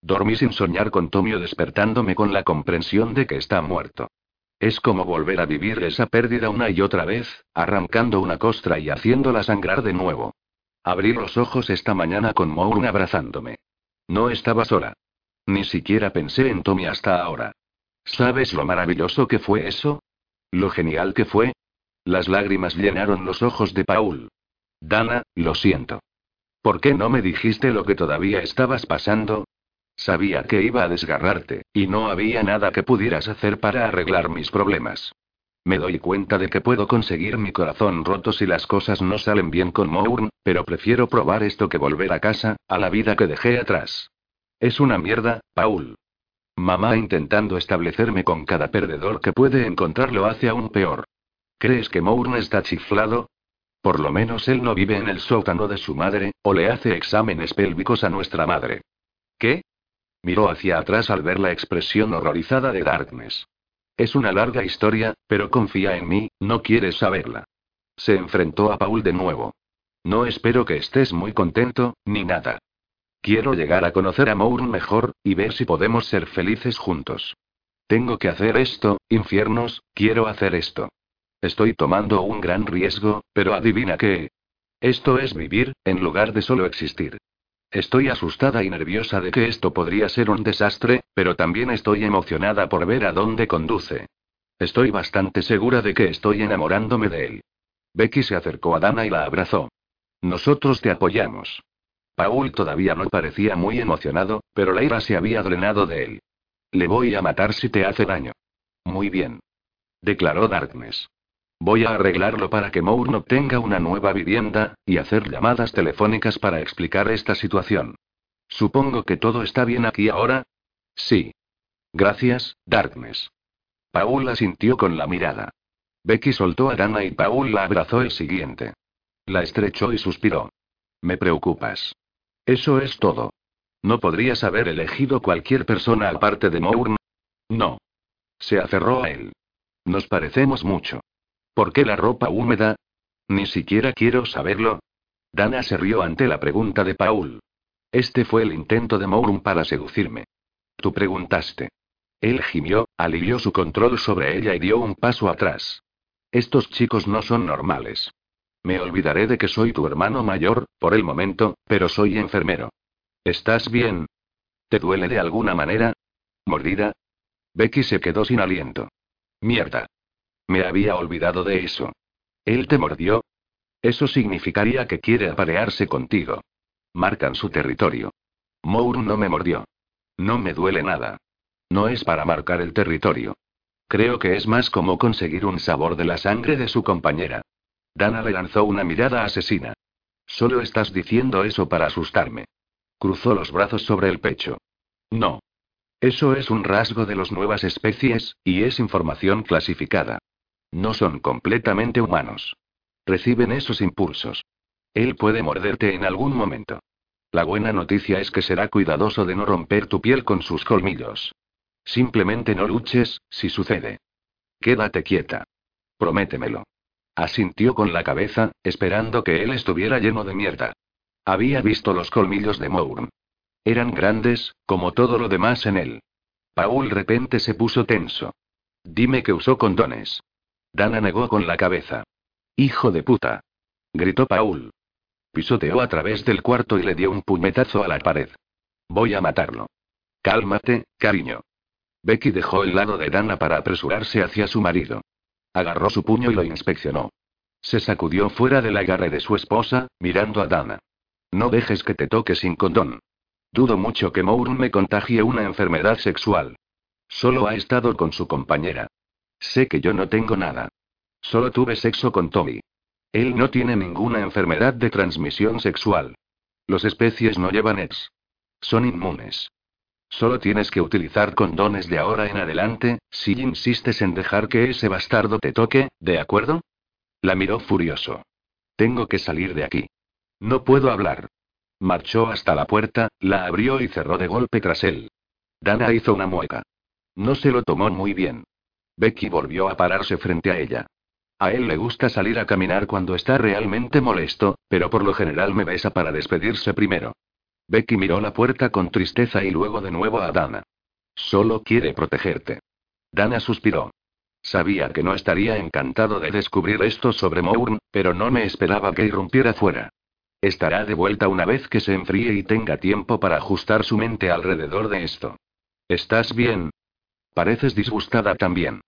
Dormí sin soñar con Tomio despertándome con la comprensión de que está muerto. Es como volver a vivir esa pérdida una y otra vez, arrancando una costra y haciéndola sangrar de nuevo. Abrí los ojos esta mañana con Mourn abrazándome. No estaba sola. Ni siquiera pensé en Tommy hasta ahora. ¿Sabes lo maravilloso que fue eso? ¿Lo genial que fue? Las lágrimas llenaron los ojos de Paul. Dana, lo siento. ¿Por qué no me dijiste lo que todavía estabas pasando? Sabía que iba a desgarrarte, y no había nada que pudieras hacer para arreglar mis problemas. Me doy cuenta de que puedo conseguir mi corazón roto si las cosas no salen bien con Mourn, pero prefiero probar esto que volver a casa, a la vida que dejé atrás. Es una mierda, Paul. Mamá intentando establecerme con cada perdedor que puede encontrar lo hace aún peor. ¿Crees que Mourn está chiflado? Por lo menos él no vive en el sótano de su madre, o le hace exámenes pélvicos a nuestra madre. ¿Qué? Miró hacia atrás al ver la expresión horrorizada de Darkness. Es una larga historia, pero confía en mí, no quieres saberla. Se enfrentó a Paul de nuevo. No espero que estés muy contento, ni nada. Quiero llegar a conocer a Mourn mejor, y ver si podemos ser felices juntos. Tengo que hacer esto, infiernos, quiero hacer esto. Estoy tomando un gran riesgo, pero adivina qué. Esto es vivir, en lugar de solo existir. Estoy asustada y nerviosa de que esto podría ser un desastre, pero también estoy emocionada por ver a dónde conduce. Estoy bastante segura de que estoy enamorándome de él. Becky se acercó a Dana y la abrazó. Nosotros te apoyamos. Paul todavía no parecía muy emocionado, pero la ira se había drenado de él. Le voy a matar si te hace daño. Muy bien. Declaró Darkness. Voy a arreglarlo para que Moore obtenga una nueva vivienda, y hacer llamadas telefónicas para explicar esta situación. Supongo que todo está bien aquí ahora. Sí. Gracias, Darkness. Paul asintió con la mirada. Becky soltó a Dana y Paul la abrazó el siguiente. La estrechó y suspiró. Me preocupas. Eso es todo. ¿No podrías haber elegido cualquier persona aparte de Mourn? No. Se aferró a él. Nos parecemos mucho. ¿Por qué la ropa húmeda? Ni siquiera quiero saberlo. Dana se rió ante la pregunta de Paul. Este fue el intento de Mourn para seducirme. Tú preguntaste. Él gimió, alivió su control sobre ella y dio un paso atrás. Estos chicos no son normales. Me olvidaré de que soy tu hermano mayor, por el momento, pero soy enfermero. ¿Estás bien? ¿Te duele de alguna manera? ¿Mordida? Becky se quedó sin aliento. Mierda. Me había olvidado de eso. ¿Él te mordió? Eso significaría que quiere aparearse contigo. Marcan su territorio. Mourun no me mordió. No me duele nada. No es para marcar el territorio. Creo que es más como conseguir un sabor de la sangre de su compañera. Dana le lanzó una mirada asesina. Solo estás diciendo eso para asustarme. Cruzó los brazos sobre el pecho. No. Eso es un rasgo de las nuevas especies, y es información clasificada. No son completamente humanos. Reciben esos impulsos. Él puede morderte en algún momento. La buena noticia es que será cuidadoso de no romper tu piel con sus colmillos. Simplemente no luches, si sucede. Quédate quieta. Prométemelo. Asintió con la cabeza, esperando que él estuviera lleno de mierda. Había visto los colmillos de Mourn. Eran grandes, como todo lo demás en él. Paul repente se puso tenso. Dime que usó condones. Dana negó con la cabeza. Hijo de puta. Gritó Paul. Pisoteó a través del cuarto y le dio un puñetazo a la pared. Voy a matarlo. Cálmate, cariño. Becky dejó el lado de Dana para apresurarse hacia su marido. Agarró su puño y lo inspeccionó. Se sacudió fuera del agarre de su esposa, mirando a Dana. No dejes que te toque sin condón. Dudo mucho que Mourun me contagie una enfermedad sexual. Solo ha estado con su compañera. Sé que yo no tengo nada. Solo tuve sexo con Tommy. Él no tiene ninguna enfermedad de transmisión sexual. Los especies no llevan ex. Son inmunes. Solo tienes que utilizar condones de ahora en adelante, si insistes en dejar que ese bastardo te toque, ¿de acuerdo? La miró furioso. Tengo que salir de aquí. No puedo hablar. Marchó hasta la puerta, la abrió y cerró de golpe tras él. Dana hizo una mueca. No se lo tomó muy bien. Becky volvió a pararse frente a ella. A él le gusta salir a caminar cuando está realmente molesto, pero por lo general me besa para despedirse primero. Becky miró la puerta con tristeza y luego de nuevo a Dana. Solo quiere protegerte. Dana suspiró. Sabía que no estaría encantado de descubrir esto sobre Mourn, pero no me esperaba que irrumpiera fuera. Estará de vuelta una vez que se enfríe y tenga tiempo para ajustar su mente alrededor de esto. ¿Estás bien? Pareces disgustada también.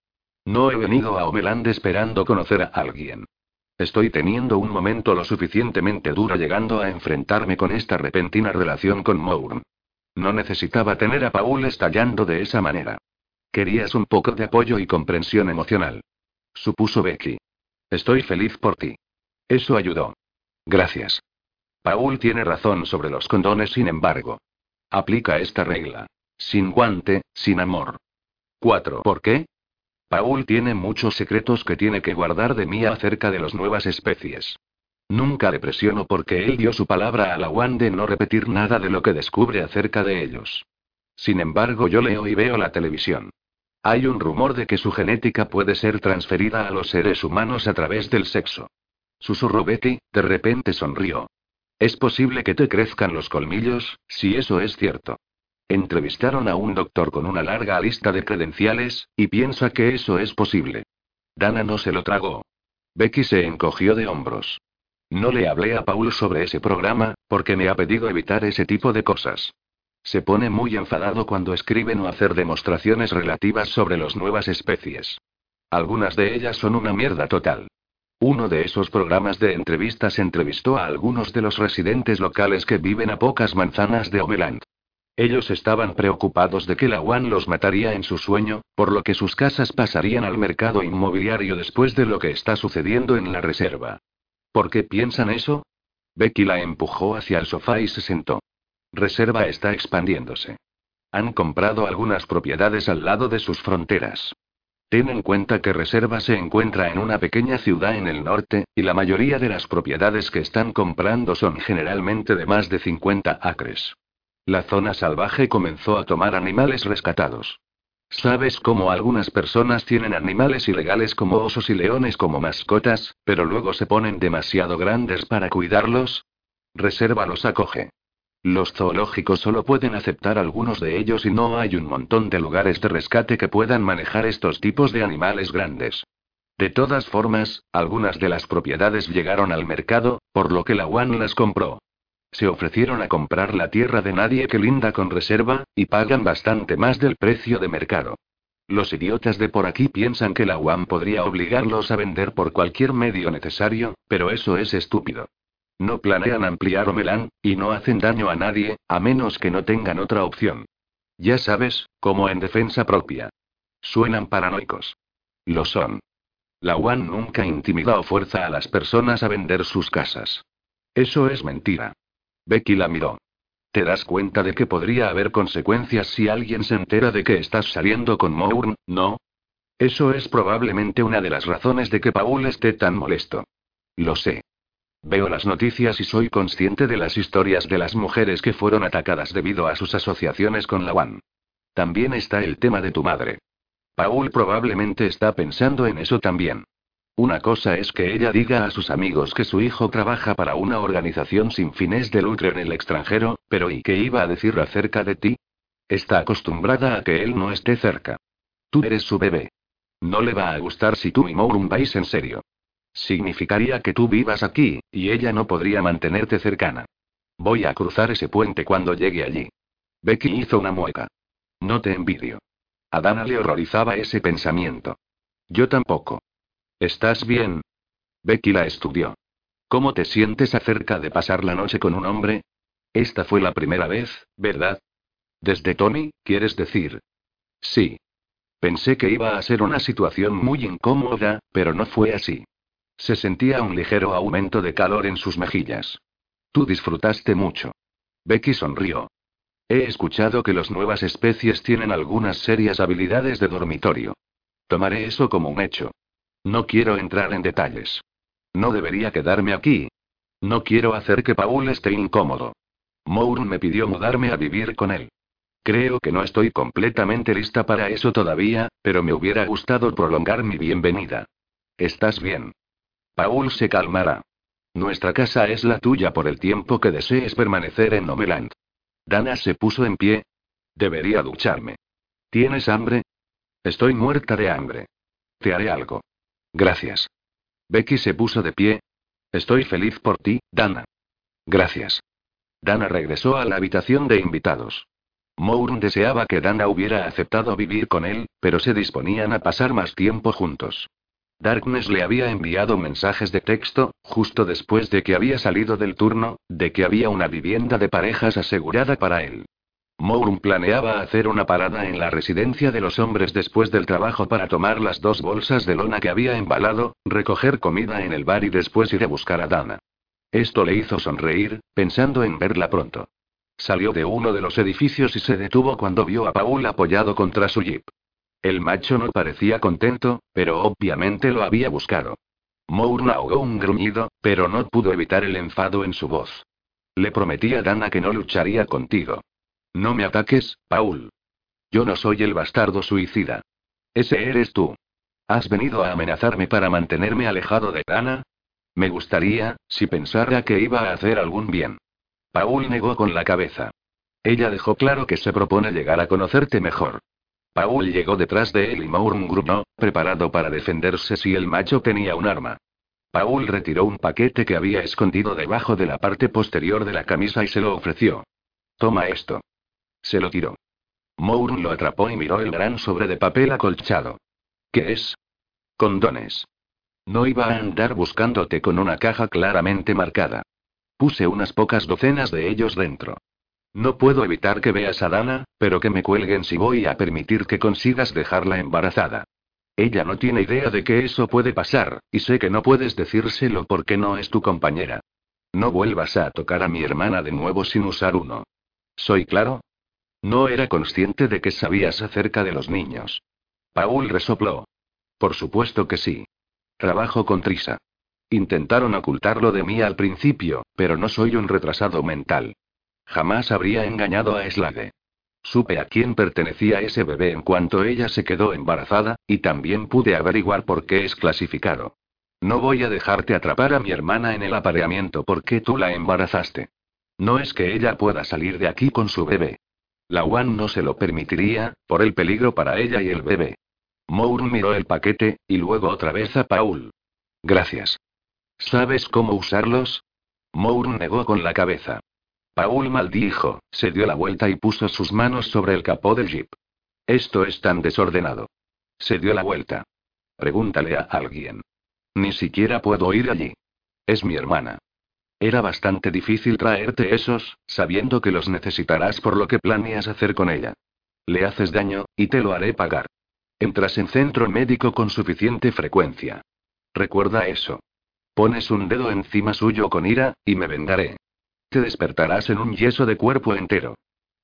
No he venido a Omeland esperando conocer a alguien. Estoy teniendo un momento lo suficientemente duro llegando a enfrentarme con esta repentina relación con Mourn. No necesitaba tener a Paul estallando de esa manera. Querías un poco de apoyo y comprensión emocional. Supuso Becky. Estoy feliz por ti. Eso ayudó. Gracias. Paul tiene razón sobre los condones, sin embargo. Aplica esta regla. Sin guante, sin amor. 4. ¿Por qué? Paul tiene muchos secretos que tiene que guardar de mí acerca de las nuevas especies. Nunca le presiono porque él dio su palabra a la One de no repetir nada de lo que descubre acerca de ellos. Sin embargo, yo leo y veo la televisión. Hay un rumor de que su genética puede ser transferida a los seres humanos a través del sexo. Susurró Betty, de repente sonrió. Es posible que te crezcan los colmillos, si eso es cierto. Entrevistaron a un doctor con una larga lista de credenciales, y piensa que eso es posible. Dana no se lo tragó. Becky se encogió de hombros. No le hablé a Paul sobre ese programa, porque me ha pedido evitar ese tipo de cosas. Se pone muy enfadado cuando escriben o hacer demostraciones relativas sobre las nuevas especies. Algunas de ellas son una mierda total. Uno de esos programas de entrevistas entrevistó a algunos de los residentes locales que viven a pocas manzanas de Omeland. Ellos estaban preocupados de que la One los mataría en su sueño, por lo que sus casas pasarían al mercado inmobiliario después de lo que está sucediendo en la reserva. ¿Por qué piensan eso? Becky la empujó hacia el sofá y se sentó. Reserva está expandiéndose. Han comprado algunas propiedades al lado de sus fronteras. Ten en cuenta que Reserva se encuentra en una pequeña ciudad en el norte, y la mayoría de las propiedades que están comprando son generalmente de más de 50 acres. La zona salvaje comenzó a tomar animales rescatados. ¿Sabes cómo algunas personas tienen animales ilegales como osos y leones como mascotas, pero luego se ponen demasiado grandes para cuidarlos? Reserva los acoge. Los zoológicos solo pueden aceptar algunos de ellos y no hay un montón de lugares de rescate que puedan manejar estos tipos de animales grandes. De todas formas, algunas de las propiedades llegaron al mercado, por lo que la One las compró. Se ofrecieron a comprar la tierra de nadie que linda con reserva, y pagan bastante más del precio de mercado. Los idiotas de por aquí piensan que la UAM podría obligarlos a vender por cualquier medio necesario, pero eso es estúpido. No planean ampliar Omelan, y no hacen daño a nadie, a menos que no tengan otra opción. Ya sabes, como en defensa propia. Suenan paranoicos. Lo son. La UAN nunca intimida o fuerza a las personas a vender sus casas. Eso es mentira. Becky la miró. ¿Te das cuenta de que podría haber consecuencias si alguien se entera de que estás saliendo con Mourn, no? Eso es probablemente una de las razones de que Paul esté tan molesto. Lo sé. Veo las noticias y soy consciente de las historias de las mujeres que fueron atacadas debido a sus asociaciones con la UAN. También está el tema de tu madre. Paul probablemente está pensando en eso también. Una cosa es que ella diga a sus amigos que su hijo trabaja para una organización sin fines de lucro en el extranjero, pero ¿y qué iba a decir acerca de ti? Está acostumbrada a que él no esté cerca. Tú eres su bebé. No le va a gustar si tú y Mourun vais en serio. Significaría que tú vivas aquí, y ella no podría mantenerte cercana. Voy a cruzar ese puente cuando llegue allí. Becky hizo una mueca. No te envidio. A Dana le horrorizaba ese pensamiento. Yo tampoco. ¿Estás bien? Becky la estudió. ¿Cómo te sientes acerca de pasar la noche con un hombre? Esta fue la primera vez, ¿verdad? ¿Desde Tony, quieres decir? Sí. Pensé que iba a ser una situación muy incómoda, pero no fue así. Se sentía un ligero aumento de calor en sus mejillas. Tú disfrutaste mucho. Becky sonrió. He escuchado que las nuevas especies tienen algunas serias habilidades de dormitorio. Tomaré eso como un hecho. No quiero entrar en detalles. No debería quedarme aquí. No quiero hacer que Paul esté incómodo. Mourn me pidió mudarme a vivir con él. Creo que no estoy completamente lista para eso todavía, pero me hubiera gustado prolongar mi bienvenida. ¿Estás bien? Paul se calmará. Nuestra casa es la tuya por el tiempo que desees permanecer en Nomeland. Dana se puso en pie. Debería ducharme. ¿Tienes hambre? Estoy muerta de hambre. Te haré algo. Gracias. Becky se puso de pie. Estoy feliz por ti, Dana. Gracias. Dana regresó a la habitación de invitados. Mourn deseaba que Dana hubiera aceptado vivir con él, pero se disponían a pasar más tiempo juntos. Darkness le había enviado mensajes de texto, justo después de que había salido del turno, de que había una vivienda de parejas asegurada para él. Mourn planeaba hacer una parada en la residencia de los hombres después del trabajo para tomar las dos bolsas de lona que había embalado, recoger comida en el bar y después ir a buscar a Dana. Esto le hizo sonreír, pensando en verla pronto. Salió de uno de los edificios y se detuvo cuando vio a Paul apoyado contra su jeep. El macho no parecía contento, pero obviamente lo había buscado. Mourn ahogó un gruñido, pero no pudo evitar el enfado en su voz. Le prometí a Dana que no lucharía contigo. No me ataques, Paul. Yo no soy el bastardo suicida. Ese eres tú. ¿Has venido a amenazarme para mantenerme alejado de Dana? Me gustaría, si pensara que iba a hacer algún bien. Paul negó con la cabeza. Ella dejó claro que se propone llegar a conocerte mejor. Paul llegó detrás de él y Mourn gruñó, preparado para defenderse si el macho tenía un arma. Paul retiró un paquete que había escondido debajo de la parte posterior de la camisa y se lo ofreció. Toma esto. Se lo tiró. Mourn lo atrapó y miró el gran sobre de papel acolchado. ¿Qué es? Condones. No iba a andar buscándote con una caja claramente marcada. Puse unas pocas docenas de ellos dentro. No puedo evitar que veas a Dana, pero que me cuelguen si voy a permitir que consigas dejarla embarazada. Ella no tiene idea de que eso puede pasar, y sé que no puedes decírselo porque no es tu compañera. No vuelvas a tocar a mi hermana de nuevo sin usar uno. ¿Soy claro? No era consciente de que sabías acerca de los niños. Paul resopló. Por supuesto que sí. Trabajo con Trisa. Intentaron ocultarlo de mí al principio, pero no soy un retrasado mental. Jamás habría engañado a Slade. Supe a quién pertenecía ese bebé en cuanto ella se quedó embarazada, y también pude averiguar por qué es clasificado. No voy a dejarte atrapar a mi hermana en el apareamiento porque tú la embarazaste. No es que ella pueda salir de aquí con su bebé. La UAN no se lo permitiría, por el peligro para ella y el bebé. Moore miró el paquete, y luego otra vez a Paul. Gracias. ¿Sabes cómo usarlos? Moore negó con la cabeza. Paul maldijo, se dio la vuelta y puso sus manos sobre el capó del jeep. Esto es tan desordenado. Se dio la vuelta. Pregúntale a alguien. Ni siquiera puedo ir allí. Es mi hermana. Era bastante difícil traerte esos, sabiendo que los necesitarás por lo que planeas hacer con ella. Le haces daño, y te lo haré pagar. Entras en centro médico con suficiente frecuencia. Recuerda eso. Pones un dedo encima suyo con ira, y me vengaré. Te despertarás en un yeso de cuerpo entero.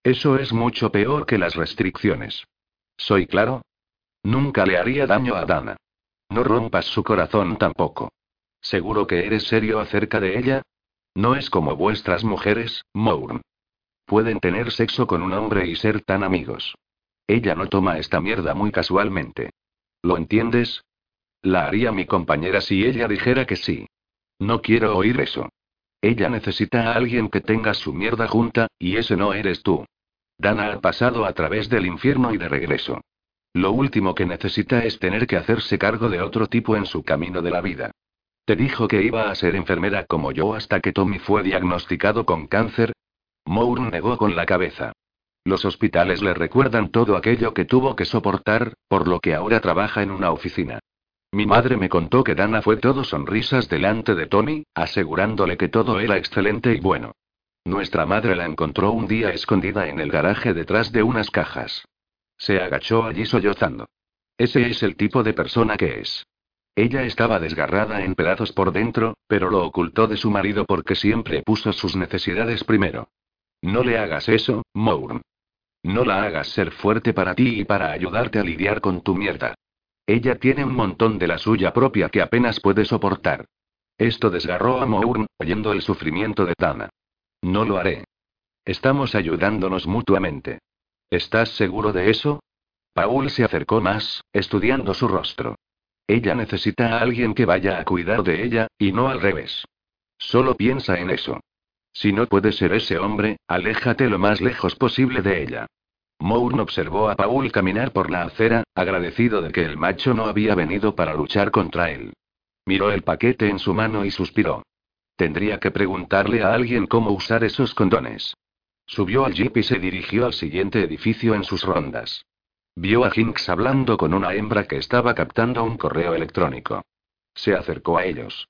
Eso es mucho peor que las restricciones. ¿Soy claro? Nunca le haría daño a Dana. No rompas su corazón tampoco. ¿Seguro que eres serio acerca de ella? No es como vuestras mujeres, Mourn. Pueden tener sexo con un hombre y ser tan amigos. Ella no toma esta mierda muy casualmente. ¿Lo entiendes? La haría mi compañera si ella dijera que sí. No quiero oír eso. Ella necesita a alguien que tenga su mierda junta, y ese no eres tú. Dana ha pasado a través del infierno y de regreso. Lo último que necesita es tener que hacerse cargo de otro tipo en su camino de la vida. ¿Te dijo que iba a ser enfermera como yo hasta que Tommy fue diagnosticado con cáncer? Moore negó con la cabeza. Los hospitales le recuerdan todo aquello que tuvo que soportar, por lo que ahora trabaja en una oficina. Mi madre me contó que Dana fue todo sonrisas delante de Tommy, asegurándole que todo era excelente y bueno. Nuestra madre la encontró un día escondida en el garaje detrás de unas cajas. Se agachó allí sollozando. Ese es el tipo de persona que es. Ella estaba desgarrada en pedazos por dentro, pero lo ocultó de su marido porque siempre puso sus necesidades primero. No le hagas eso, Mourn. No la hagas ser fuerte para ti y para ayudarte a lidiar con tu mierda. Ella tiene un montón de la suya propia que apenas puede soportar. Esto desgarró a Mourn, oyendo el sufrimiento de Tana. No lo haré. Estamos ayudándonos mutuamente. ¿Estás seguro de eso? Paul se acercó más, estudiando su rostro. Ella necesita a alguien que vaya a cuidar de ella, y no al revés. Solo piensa en eso. Si no puedes ser ese hombre, aléjate lo más lejos posible de ella. Mourn observó a Paul caminar por la acera, agradecido de que el macho no había venido para luchar contra él. Miró el paquete en su mano y suspiró. Tendría que preguntarle a alguien cómo usar esos condones. Subió al jeep y se dirigió al siguiente edificio en sus rondas. Vio a Hinks hablando con una hembra que estaba captando un correo electrónico. Se acercó a ellos.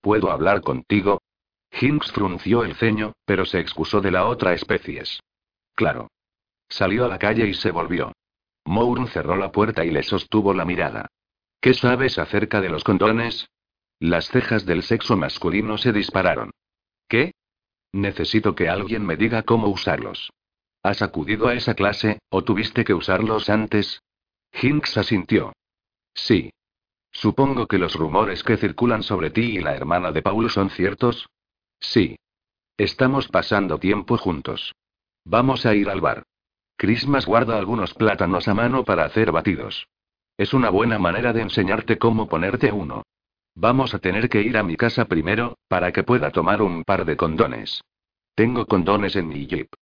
¿Puedo hablar contigo? Hinks frunció el ceño, pero se excusó de la otra especie. Claro. Salió a la calle y se volvió. Mourn cerró la puerta y le sostuvo la mirada. ¿Qué sabes acerca de los condones? Las cejas del sexo masculino se dispararon. ¿Qué? Necesito que alguien me diga cómo usarlos. ¿Has acudido a esa clase, o tuviste que usarlos antes? Hinks asintió. Sí. Supongo que los rumores que circulan sobre ti y la hermana de Paul son ciertos. Sí. Estamos pasando tiempo juntos. Vamos a ir al bar. Christmas guarda algunos plátanos a mano para hacer batidos. Es una buena manera de enseñarte cómo ponerte uno. Vamos a tener que ir a mi casa primero, para que pueda tomar un par de condones. Tengo condones en mi jeep.